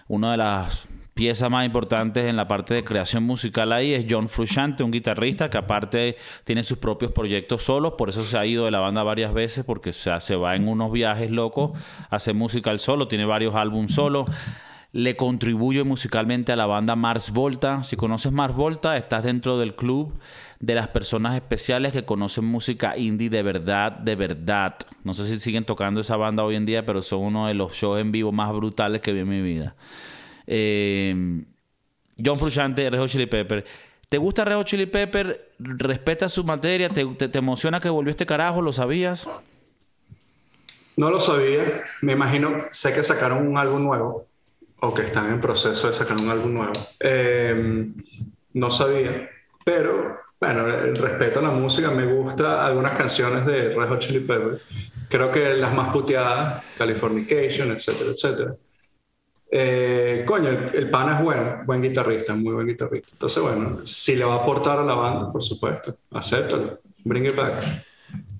una de las piezas más importantes en la parte de creación musical ahí es John Frusciante, un guitarrista que aparte tiene sus propios proyectos solos, por eso se ha ido de la banda varias veces, porque se va en unos viajes locos, hace música al solo, tiene varios álbumes solo. Le contribuye musicalmente a la banda Mars Volta. Si conoces Mars Volta, estás dentro del club de las personas especiales que conocen música indie de verdad, de verdad. No sé si siguen tocando esa banda hoy en día, pero son uno de los shows en vivo más brutales que vi en mi vida. Eh, John Frusciante, Red Hot Chili Pepper. ¿Te gusta Red Hot Chili Pepper? ¿Respeta su materia? ¿Te, emociona que volvió este carajo? ¿Lo sabías? No lo sabía. Me imagino, sé que sacaron un álbum nuevo o que están en proceso de sacar un álbum nuevo. Eh, no sabía, pero bueno, respeto la música. Me gusta algunas canciones de Red Hot Chili Peppers. Creo que las más puteadas, Californication, etcétera, etcétera. Eh, coño, el, el pana es bueno, buen guitarrista, muy buen guitarrista. Entonces, bueno, si le va a aportar a la banda, por supuesto, acéptalo, bring it back.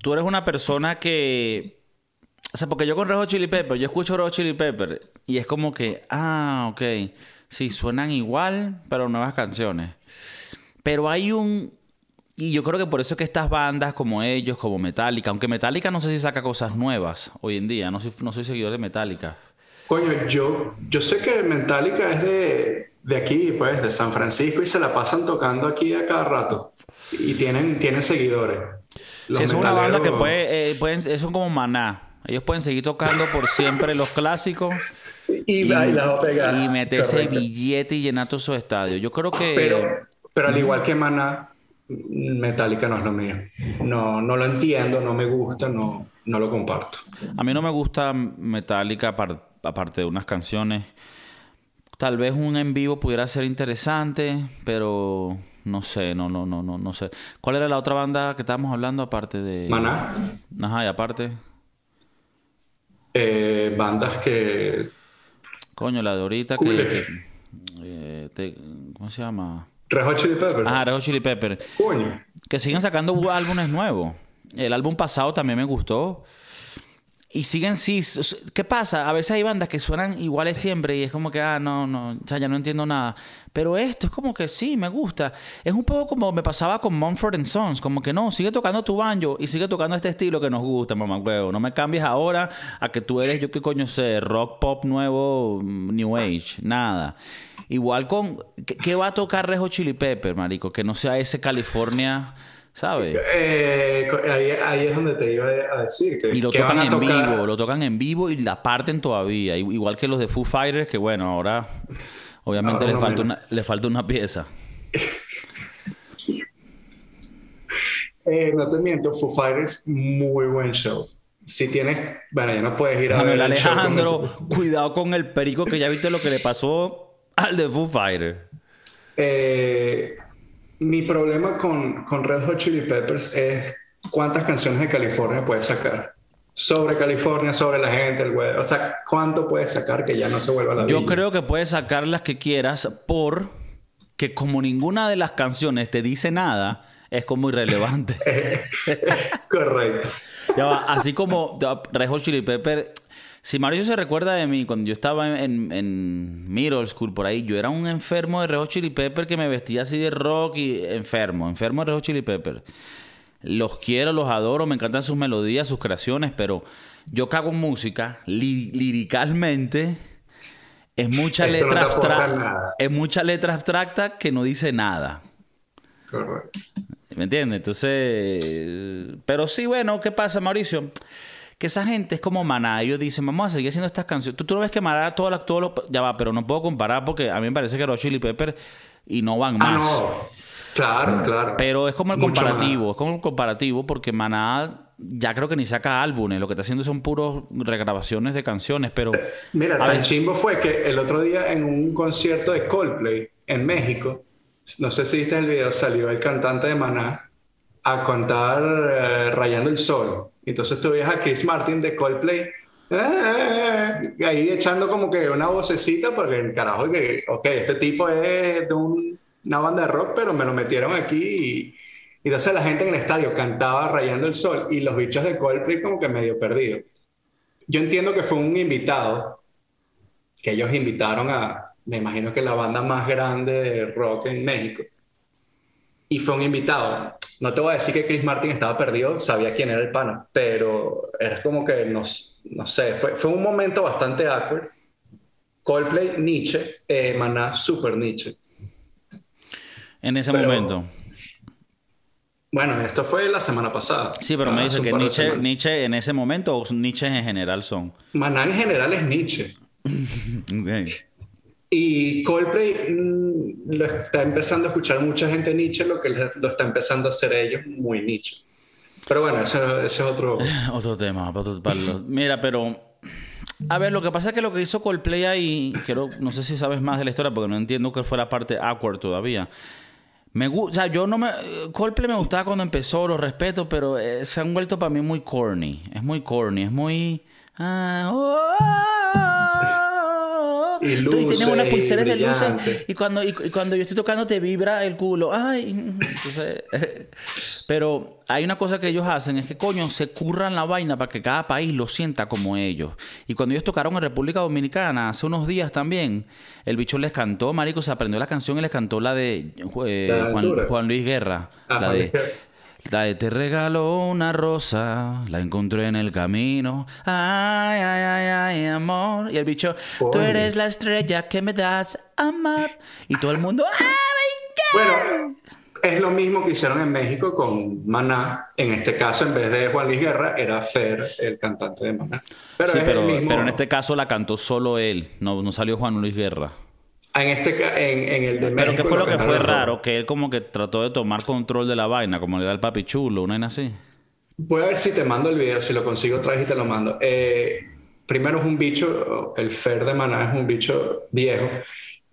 Tú eres una persona que... O sea, porque yo con Hot Chili Pepper, yo escucho Hot Chili Pepper y es como que, ah, ok, sí, suenan igual, pero nuevas canciones. Pero hay un... Y yo creo que por eso es que estas bandas como ellos, como Metallica, aunque Metallica no sé si saca cosas nuevas hoy en día, no soy, no soy seguidor de Metallica. Coño, yo, yo sé que Metallica es de, de aquí, pues, de San Francisco y se la pasan tocando aquí a cada rato. Y tienen, tienen seguidores. Los Sí, es una banda que puede, eh, pueden, es como maná. Ellos pueden seguir tocando por siempre los clásicos Y, y, y meterse Correcto. billete y llenar todos esos estadios. Yo creo que... Pero, pero al igual que Maná, Metallica no es lo mío. No, no lo entiendo, no me gusta, no, no lo comparto. A mí no me gusta Metallica aparte de unas canciones. Tal vez un en vivo pudiera ser interesante, pero no sé, no, no, no, no, no sé. ¿Cuál era la otra banda que estábamos hablando aparte de Maná, Ajá, y aparte, eh, bandas que... coño, la de ahorita que, eh, te- ¿cómo se llama? Red Hot Chili Peppers. Ah, Red Hot Chili Pepper. Coño. Que siguen sacando álbumes nuevos. El álbum pasado también me gustó. Y siguen, sí. ¿Qué pasa? A veces hay bandas que suenan iguales siempre y es como que, ah, no, no, sea, ya no entiendo nada. Pero esto es como que sí, me gusta. Es un poco como me pasaba con Mumford Sons. Como que no, sigue tocando tu banjo y sigue tocando este estilo que nos gusta, mamá. No me cambies ahora a que tú eres, yo qué coño sé, rock pop nuevo, mm, New Age. Nada. Igual con. ¿Qué, qué va a tocar Rejo Chili Pepper, marico? Que no sea ese California, ¿sabes? Eh, ahí, ahí es donde te iba a decir. que- Y lo que tocan en tocar- vivo, lo tocan en vivo y la parten todavía. Igual que los de Foo Fighters, que bueno, ahora obviamente Ahora les no falta, menos. una, le falta una pieza. Eh, no te miento, Foo Fighters, muy buen show. si tienes, bueno, ya no puedes ir a Manuel ver con Alejandro, cuidado con el perico que ya viste lo que le pasó al de Foo Fighter. Eh, mi problema con, con Red Hot Chili Peppers es cuántas canciones de California puedes sacar. Sobre California, sobre la gente, el güey. O sea, ¿cuánto puedes sacar que ya no se vuelva la Yo vida? creo que puedes sacar las que quieras por que como ninguna de las canciones te dice nada, es como irrelevante. Correcto. Ya va, así como Red Hot Chili Pepper. Si Mauricio se recuerda de mí, cuando yo estaba en, en middle school por ahí, yo era un enfermo de Red Hot Chili Pepper que me vestía así de rock y enfermo, enfermo de Red Hot Chili Pepper. Los quiero, los adoro, me encantan sus melodías, sus creaciones, pero yo cago en música li- liricalmente. Es mucha Esto letra abstracta. Es mucha letra abstracta que no dice nada. Correcto. ¿Me entiendes? Entonces, pero sí, bueno, ¿qué pasa, Mauricio? Que esa gente es como Maná. Ellos dicen, vamos a seguir haciendo estas canciones. Tú, tú no ves que Maná, todas las, todos los... Ya va, pero no puedo comparar porque a mí me parece que los Chili Pepper y no van Ah, más. no. Claro, claro. Pero es como el Mucho comparativo, es como el comparativo porque Maná ya creo que ni saca álbumes, lo que está haciendo son puros regrabaciones de canciones, pero Mira, a tan ver, chimbo fue que el otro día en un concierto de Coldplay en México, no sé si viste el video, salió el cantante de Maná a cantar eh, Rayando el Sol. Entonces tú ves a Chris Martin de Coldplay eh, ahí echando como que una vocecita porque el carajo que, ok, este tipo es de un- una banda de rock, pero me lo metieron aquí y, y entonces la gente en el estadio cantaba Rayando el Sol y los bichos de Coldplay como que medio perdidos. Yo entiendo que fue un invitado que ellos invitaron a, me imagino que la banda más grande de rock en México. Y fue un invitado. No te voy a decir que Chris Martin estaba perdido, sabía quién era el pana, pero era como que, no, no sé, fue, fue un momento bastante awkward. Coldplay, Nietzsche, eh, Maná, super Nietzsche. en ese pero- momento. Bueno, esto fue la semana pasada. Sí, pero me Hace dice que Nietzsche. Nietzsche en ese momento o Nietzsche en general son. Maná en general es Nietzsche. Ok. Y Coldplay mm, lo está empezando a escuchar mucha gente Nietzsche, lo que lo está empezando a hacer ellos muy Nietzsche. Pero bueno, eso- ese es otro... Otro tema, otro palo. Mira, pero. A ver, lo que pasa es que lo que hizo Coldplay ahí, quiero, no sé si sabes más de la historia porque no entiendo que fue la parte awkward todavía. Me gusta, o sea, yo no me. Coldplay me gustaba cuando empezó, lo respeto, pero eh, se han vuelto para mí muy corny. Es muy corny, es muy. ah, oh, Y Tú tienes luces, unas pulseras de luces y cuando, y, y cuando yo estoy tocando te vibra el culo. Ay, entonces, pero hay una cosa que ellos hacen, es que coño, se curran la vaina para que cada país lo sienta como ellos. Y cuando ellos tocaron en República Dominicana hace unos días también, el bicho les cantó, marico, se aprendió la canción y les cantó la de eh, La Juan, Luis Guerra. Ah, la de... Te regaló una rosa, la encontré en el camino. Ay, ay, ay, ay, amor. Y el bicho, tú eres la estrella que me das amor. Y todo el mundo, ¡ay, my Bueno, es lo mismo que hicieron en México con Maná. En este caso, en vez de Juan Luis Guerra, era Fer, el cantante de Maná. Pero sí, pero, el mismo... pero en este caso la cantó solo él, no, no salió Juan Luis Guerra. En, este, en, en el de México... Pero ¿qué fue lo que cantaron fue raro? Que él como que trató de tomar control de la vaina, como le da el papi chulo, una vaina así. Voy a ver si te mando el video, si lo consigo otra vez y te lo mando. Eh, primero es un bicho, el Fer de Maná es un bicho viejo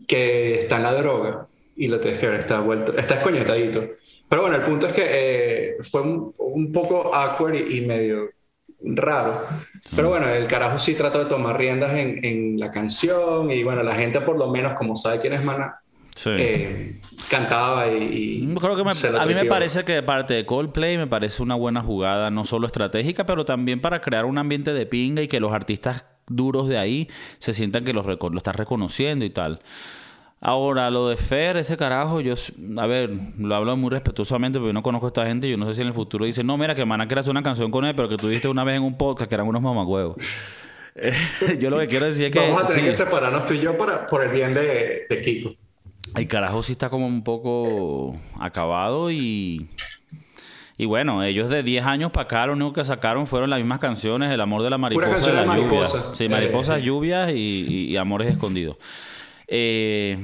que está en la droga y lo tienes que ver, está vuelto, está escoñetadito. Pero bueno, el punto es que eh, fue un, un poco awkward y, y medio raro. Pero bueno, el carajo sí trató de tomar riendas en, en la canción y bueno, la gente por lo menos, como sabe quién es Maná, Sí. eh, cantaba y... y Yo Creo que me- a mí me parece que de parte de Coldplay me parece una buena jugada, no solo estratégica, pero también para crear un ambiente de pinga y que los artistas duros de ahí se sientan que los lo estás reconociendo y tal. Ahora, lo de Fer, ese carajo, yo, a ver, lo hablo muy respetuosamente porque yo no conozco a esta gente. Yo no sé si en el futuro dicen, no, mira, que Maná quiere hacer una canción con él, pero que tú dijiste una vez en un podcast que eran unos mamagüevos. Eh, yo lo que quiero decir es que. Vamos a tener sí. que separarnos tú y yo para, por el bien de, de Kiko. El carajo sí está como un poco acabado y... Y bueno, ellos de 10 años para acá lo único que sacaron fueron las mismas canciones, El amor de la mariposa y la lluvia. Sí, mariposas, eh. lluvias y, y- y amores escondidos. Eh,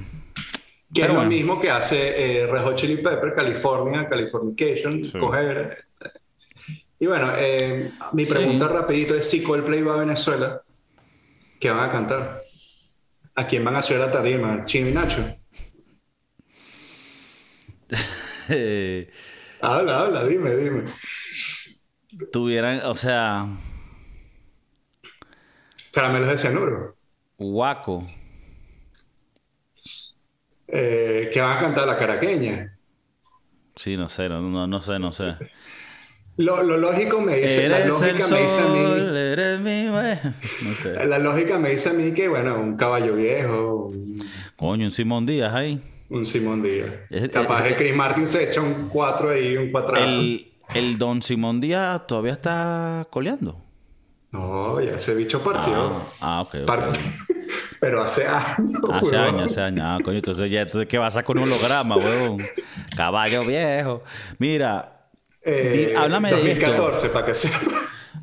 Que es bueno. lo mismo que hace eh, Red Hot Chili Pepper, California, Californication, coger. eh, Y bueno, eh, mi pregunta rapidito es si Coldplay va a Venezuela, ¿qué van a cantar? ¿A quién van a subir la tarima? ¿Chino y Nacho? habla, habla, dime, dime. Tuvieran, o sea... Caramelos de cianuro. Guaco. Eh, ¿Qué van a cantar la caraqueña? Sí, no sé, no, no, sé, no sé. Lo, lógico me dice, la lógica me dice a mí, eres mi no sé. La lógica me dice a mí que, bueno, un caballo viejo. Coño, un Simón Díaz ahí. Un Simón Díaz. Capaz que Chris Martin se echa un cuatro ahí, un cuatrazo. El, el Don Simón Díaz todavía está coleando. No, ya ese bicho partió. Ah, ah ok. Pero hace años. Hace años, hace años. Ah, coño, entonces ya, entonces ¿qué vas a con un holograma, weón? Caballo viejo. Mira, eh, háblame 2014, para que sea.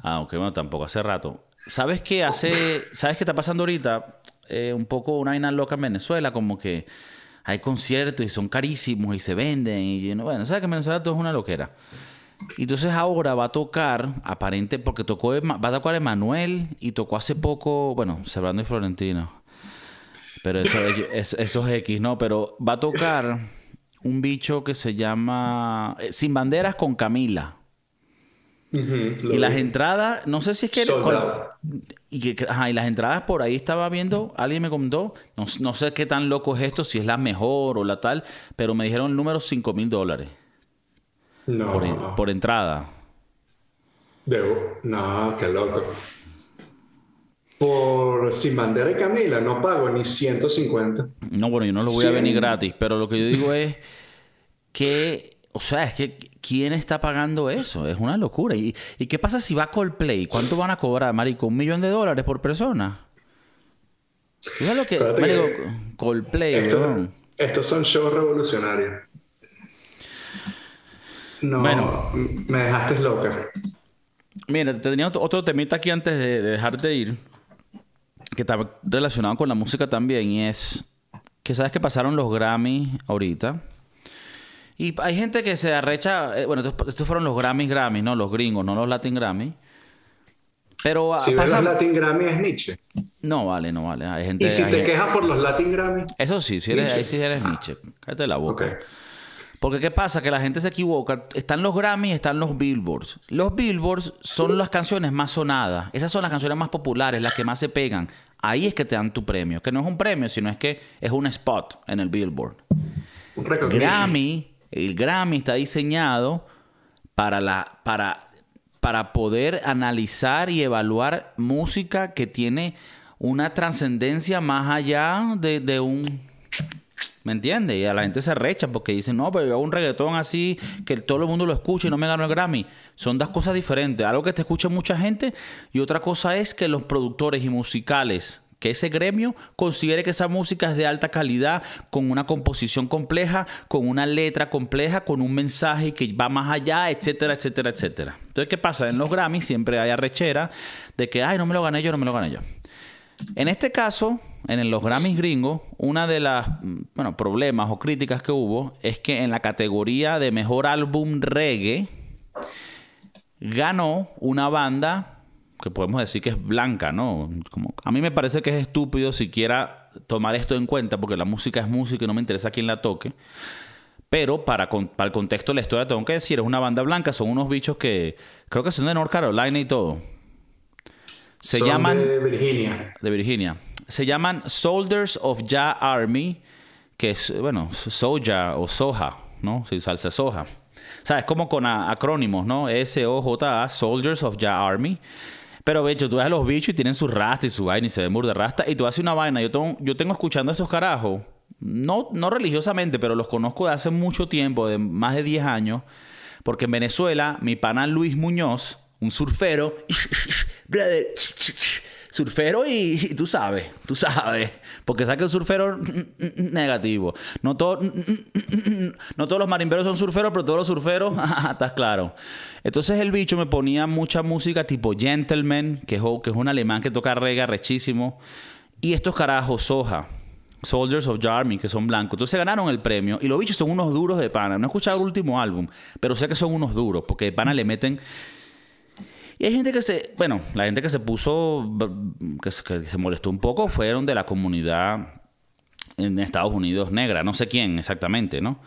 Ah, ok, bueno, tampoco hace rato. ¿Sabes qué hace? ¿Sabes qué está pasando ahorita? Eh, un poco una vaina loca en Venezuela, como que hay conciertos y son carísimos y se venden. Y bueno, ¿sabes que en Venezuela todo es una loquera? Y entonces ahora va a tocar, aparente, porque tocó, va a tocar Emanuel y tocó hace poco, bueno, Servando y Florentino. Pero eso, es, eso es X, ¿no? Pero va a tocar un bicho que se llama eh, Sin Banderas con Camila. y las entradas, no sé si es que... y, que ajá, y las entradas por ahí estaba viendo, alguien me contó, no, no, sé qué tan loco es esto, si es la mejor o la tal, pero me dijeron el número 5 mil dólares. No. Por, entrada. Debo. No, qué loco. Por Sin Bandera y Camila no pago ni 150. No, bueno, yo no lo voy a venir gratis, pero lo que yo digo es que, o sea, es que ¿quién está pagando eso? Es una locura. ¿Y, ¿y qué pasa si va Coldplay? ¿Cuánto van a cobrar, marico? ¿Un millón de dólares por persona? ¿Sabes lo que, marico, Coldplay, Estos son shows revolucionarios. No, bueno, me dejaste loca. Mira, tenía otro, temita aquí antes de, dejarte de ir, que está relacionado con la música también, y es que sabes que pasaron los Grammy ahorita. Y hay gente que se arrecha, eh, bueno, estos, fueron los Grammys Grammys, ¿no? Los gringos, no los Latin Grammy. Pero si pasa... los Latin Grammy es Nietzsche. No vale, no vale. Hay gente, ¿Y si te quejas por los Latin Grammy? Eso sí, si eres, ahí sí eres Nietzsche. Cállate la boca. Porque ¿qué pasa? Que la gente se equivoca. Están los Grammy y están los Billboards. Los Billboards son las canciones más sonadas. Esas son las canciones más populares, las que más se pegan. Ahí es que te dan tu premio. Que no es un premio, sino es que es un spot en el Billboard. Un Grammy, el Grammy está diseñado para, la, para, para poder analizar y evaluar música que tiene una trascendencia más allá de, de un ¿Me entiendes? Y a la gente se recha porque dicen, no, pero yo hago un reggaetón así que todo el mundo lo escucha y no me gano el Grammy. Son dos cosas diferentes. Algo que te escucha mucha gente y otra cosa es que los productores y musicales que ese gremio considere que esa música es de alta calidad, con una composición compleja, con una letra compleja, con un mensaje que va más allá, etcétera, etcétera, etcétera. Entonces, ¿qué pasa? En los Grammy siempre hay arrechera de que, ay, no me lo gané yo, no me lo gané yo. En este caso, en los Grammys gringos, una de las bueno, problemas o críticas que hubo es que en la categoría de mejor álbum reggae ganó una banda que podemos decir que es blanca, ¿no? A mí me parece que es estúpido siquiera tomar esto en cuenta porque la música es música y no me interesa quién la toque. Pero para, para el contexto de la historia tengo que decir, es una banda blanca, son unos bichos que creo que son de North Carolina y todo. Se llaman. De Virginia. De Virginia. Se llaman Soldiers of Ya Army, que es, bueno, Soja o Soja, ¿no? Sí, salsa soja. O sea, es como con acrónimos, ¿no? S-O-J-A, Soldiers of Ya Army. Pero, de hecho, tú ves a los bichos y tienen su rasta y su vaina y se ven de rasta. Y tú haces una vaina. Yo tengo, yo tengo escuchando a estos carajos, no, no religiosamente, pero los conozco de hace mucho tiempo, de más de 10 años. Porque en Venezuela, mi pana Luis Muñoz, un surfero, brother, surfero y, tú sabes, tú sabes, porque sabes que el surfero negativo. No, todo, no todos los marimberos son surferos, pero todos los surferos, estás claro. Entonces el bicho me ponía mucha música tipo Gentleman, que es, un alemán que toca reggae rechísimo, y estos carajos, Soja. Soldiers of Army, que son blancos. Entonces ganaron el premio. Y los bichos son unos duros de pana. No he escuchado el último álbum, pero sé que son unos duros, porque de pana le meten Y hay gente que se, bueno, la gente que se puso, que, se molestó un poco fueron de la comunidad en Estados Unidos negra, no sé quién exactamente, ¿no?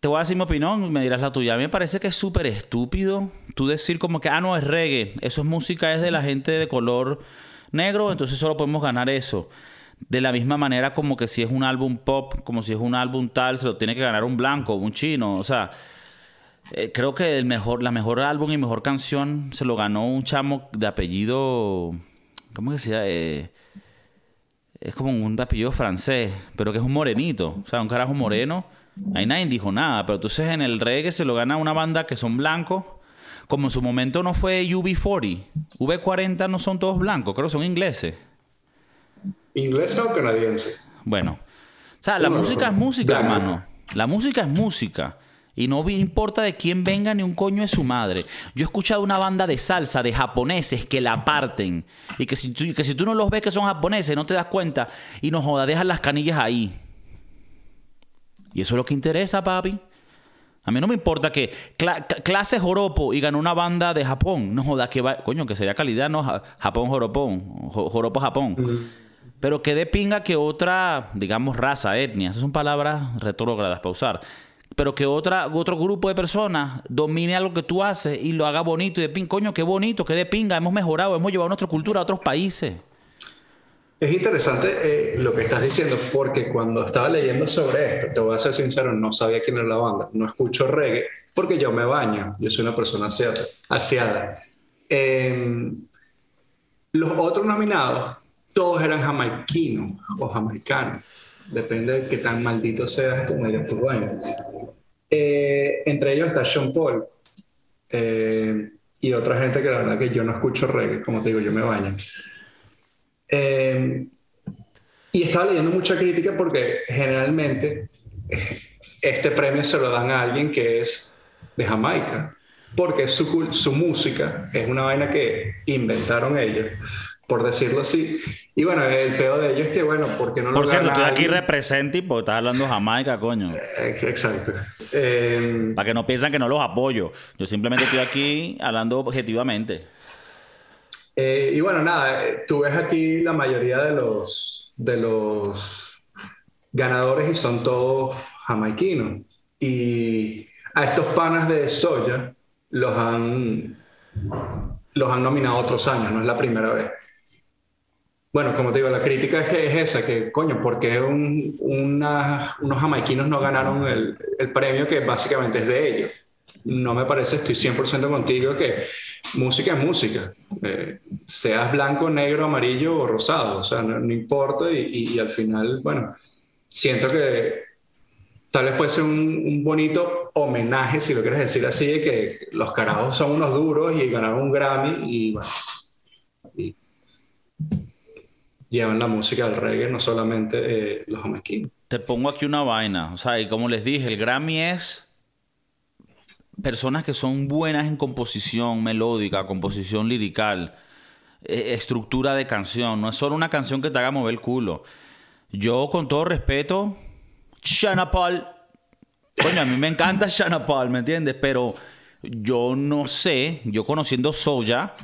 Te voy a decir mi opinión, me dirás la tuya. A mí me parece que es súper estúpido tú decir como que, ah, no, es reggae, eso es música, es de la gente de color negro, entonces solo podemos ganar eso. De la misma manera como que si es un álbum pop, como si es un álbum tal, se lo tiene que ganar un blanco, un chino, o sea... Eh, creo que el mejor, la mejor álbum y mejor canción se lo ganó un chamo de apellido. ¿Cómo que se llama? Eh, es como un apellido francés, pero que es un morenito. O sea, un carajo moreno. Ahí nadie dijo nada. Pero entonces en el reggae se lo gana una banda que son blancos. Como en su momento no fue UB40. V40 no son todos blancos, creo que son ingleses. ¿Ingleses o canadienses? Bueno. O sea, la música es música, hermano. La música es música. Y no importa de quién venga ni un coño de su madre. Yo he escuchado una banda de salsa de japoneses que la parten. Y que si, tú, que si tú no los ves que son japoneses, no te das cuenta. Y no joda, dejan las canillas ahí. Y eso es lo que interesa, papi. A mí no me importa que clase joropo y ganó una banda de Japón. No joda, que va. Coño, que sería calidad, no Japón joropón. Joropo Japón. Pero que de pinga que otra, digamos, raza, etnia. Esas son palabras retrógradas para usar pero que otra, otro grupo de personas domine algo que tú haces y lo haga bonito y de pin, coño, qué bonito, qué de pinga, hemos mejorado, hemos llevado nuestra cultura a otros países. Es interesante eh, lo que estás diciendo, porque cuando estaba leyendo sobre esto, te voy a ser sincero, no sabía quién era la banda, no escucho reggae, porque yo me baño, yo soy una persona aseada. Em, los otros nominados, todos eran jamaiquinos o jamaicanos. Depende de qué tan maldito seas como dirías tu baño. Eh, entre ellos está Sean Paul eh, y otra gente que la verdad que yo no escucho reggae, como te digo, yo me baño. Eh, y estaba leyendo mucha crítica porque generalmente este premio se lo dan a alguien que es de Jamaica, porque su, su música es una vaina que inventaron ellos por decirlo así. Y bueno, el peor de ellos es que, bueno, porque no Por cierto, estoy aquí represente porque estás hablando Jamaica, coño. Eh, exacto. Eh, Para que no piensen que no los apoyo. Yo simplemente estoy aquí hablando objetivamente. Eh, y bueno, nada, tú ves aquí la mayoría de los, de los ganadores y son todos jamaiquinos. Y a estos panas de soya los han, los han nominado otros años, no es la primera vez. Bueno, como te digo, la crítica es, es esa, que coño, ¿por qué unos jamaiquinos no ganaron el, premio que básicamente es de ellos? No me parece, estoy 100% contigo, que música es música. Eh, seas blanco, negro, amarillo o rosado, o sea, no, importa y, al final, bueno, siento que tal vez puede ser un, bonito homenaje, si lo quieres decir así, de que los carajos son unos duros y ganaron un Grammy y bueno. Llevan la música del reggae, no solamente eh, los jamaiquinos. Te pongo aquí una vaina, o sea, y como les dije, el Grammy es personas que son buenas en composición melódica, composición lirical, e, estructura de canción, no es solo una canción que te haga mover el culo. Yo, con todo respeto, Shana Paul, coño, a mí me encanta Shana Paul, ¿me entiendes? Pero yo no sé, yo conociendo Soya,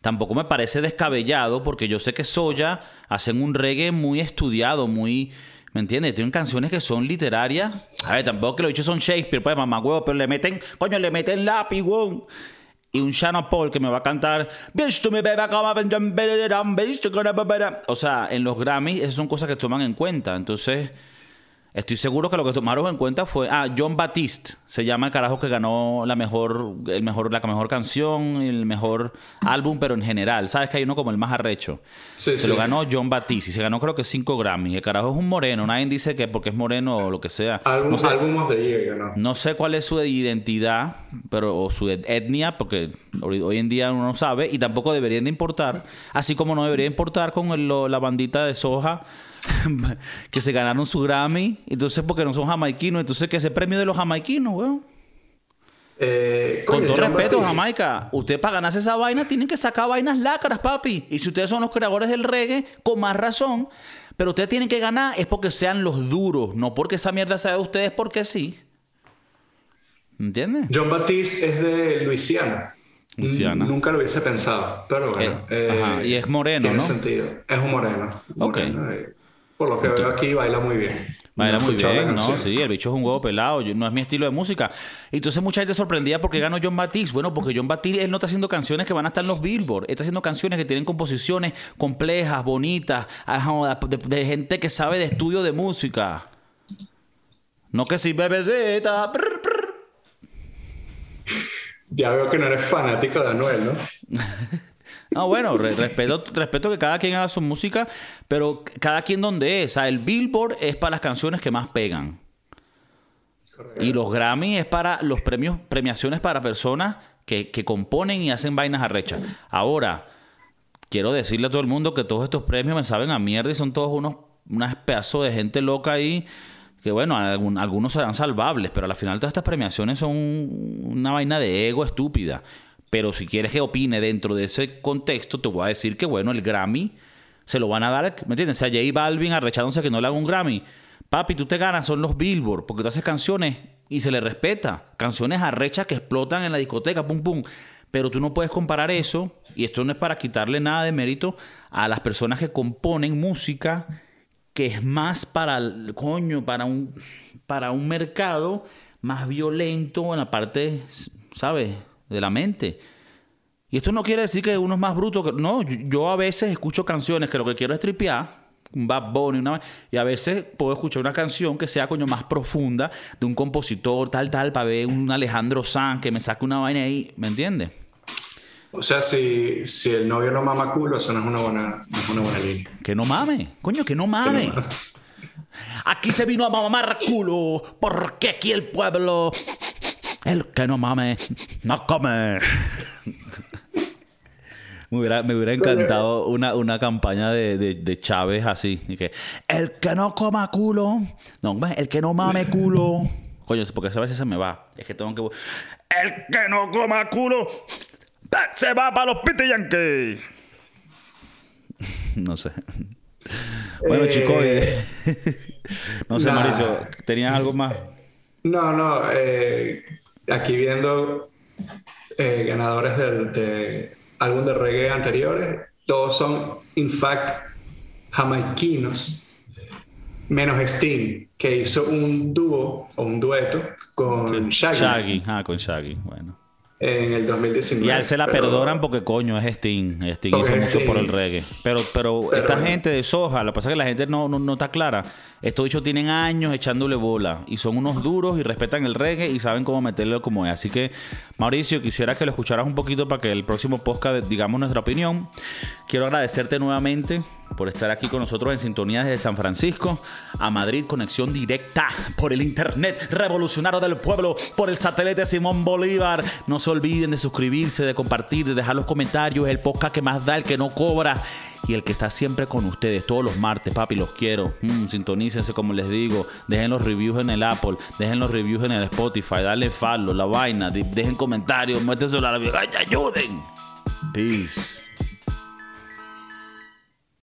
tampoco me parece descabellado porque yo sé que Soya hacen un reggae muy estudiado, muy... ¿Me entiendes? Tienen canciones que son literarias. A ver, tampoco que lo dicho son Shakespeare, pues mamá huevo, pero le meten, coño, le meten lápiz. Y un Shannon Paul que me va a cantar. O sea, en los Grammys, esas son cosas que toman en cuenta. Entonces Estoy seguro que lo que tomaron en cuenta fue. Ah, John Batiste. Se llama el carajo que ganó la mejor, el mejor, la mejor canción, el mejor álbum, pero en general. ¿Sabes que hay uno como el más arrecho? Sí, se lo ganó John Batiste y se ganó creo que cinco Grammy. El carajo es un moreno. Nadie dice que porque es moreno o lo que sea. no sé, de ¿no? No sé cuál es su identidad pero, o su etnia, porque hoy en día uno no sabe y tampoco deberían de importar. Así como no debería importar con la bandita de soja que se ganaron su Grammy, entonces porque no son jamaiquinos, entonces que ese premio de los jamaiquinos, weón. Eh, Con todo respeto, Jamaica, usted para ganarse esa vaina tienen que sacar vainas lácaras, papi. Y si ustedes son los creadores del reggae, con más razón. Pero ustedes tienen que ganar es porque sean los duros, no porque esa mierda sea de ustedes porque sí. ¿Entiendes? John Batiste es de Luisiana. Luciana. Nunca lo hubiese pensado, pero bueno. Eh, ajá. Y es moreno, tiene ¿no? sentido. Es un moreno. Ok. Por lo que veo aquí, baila muy bien. Baila No muy bien, ¿no? Sí, el bicho es un huevo pelado, yo- no es mi estilo de música. Entonces mucha gente sorprendía porque ganó John Batiste. Bueno, porque John Batiste, él no está haciendo canciones que van a estar en los Billboard. Él está haciendo canciones que tienen composiciones complejas, bonitas, de, de gente que sabe de estudio de música. No que si bebecita. prr. Ya veo que no eres fanático de Anuel, ¿no? No, bueno, re- respeto, respeto que cada quien haga su música, pero cada quien donde es. O sea, el Billboard es para las canciones que más pegan. Y los Grammy es para los premios, premiaciones para personas que, que componen y hacen vainas arrechas. Ahora, quiero decirle a todo el mundo que todos estos premios me saben a mierda y son todos unos unas pedazos de gente loca ahí. Que bueno, algunos serán salvables, pero al final todas estas premiaciones son una vaina de ego estúpida. Pero si quieres que opine dentro de ese contexto, te voy a decir que bueno, el Grammy se lo van a dar, ¿me entiendes? O sea, J Balvin arrechándose que no le haga un Grammy. Papi, tú te ganas, son los Billboard, porque tú haces canciones y se le respeta. Canciones arrechas que explotan en la discoteca, pum, pum. Pero tú no puedes comparar eso, y esto no es para quitarle nada de mérito a las personas que componen música que es más para el coño, para un, para un mercado más violento en la parte, ¿sabes? De la mente. Y esto no quiere decir que uno es más bruto. Que, no, yo, a veces escucho canciones que lo que quiero es tripear, un Bad Bunny, una, y a veces puedo escuchar una canción que sea coño más profunda de un compositor, tal, tal, para ver un Alejandro Sanz que me saque una vaina ahí, ¿me entiendes? O sea, si, si el novio no mama culo, eso no es una buena, no es una buena línea. Que no mame, coño, que no mame. Aquí se vino a mamar culo, porque aquí el pueblo, el que no mame, no come. Me hubiera, me hubiera encantado una, una campaña de, de, de Chávez así. y que, el que no coma culo. No, el que no mame culo. Coño, porque a veces se me va. Es que tengo que. El que no coma culo. Se va para los Piti Yankee. No sé. Bueno, Eh, chicos. eh, no sé, nada. Mauricio, ¿tenías algo más? No, no. eh, aquí viendo eh, ganadores del de álbum de reggae anteriores, todos son, in fact, jamaiquinos, menos Sting, que hizo un dúo o un dueto con Shaggy, Shaggy. Ah, con Shaggy. Bueno. En el 2019. Y a él se la pero- perdonan porque coño es Sting. Sting Porque hizo mucho Sting. por el reggae. Pero, pero, Pero esta gente de Soja, lo que pasa es que la gente no, no, no está clara. Estos bichos tienen años echándole bola. Y son unos duros y respetan el reggae y saben cómo meterlo como es. Así que, Mauricio, quisiera que lo escucharas un poquito para que el próximo podcast digamos nuestra opinión. Quiero agradecerte nuevamente por estar aquí con nosotros en sintonía desde San Francisco a Madrid, conexión directa por el internet revolucionario del pueblo, por el satélite Simón Bolívar. No se olviden de suscribirse, de compartir, de dejar los comentarios. El podcast que más da, el que no cobra y el que está siempre con ustedes todos los martes, papi, los quiero. Mm, sintonícense como les digo. Dejen los reviews en el Apple, dejen los reviews en el Spotify, dale follow, la vaina, de- dejen comentarios, muéstenselo a la vida. ¡Ay, ayuden! Peace.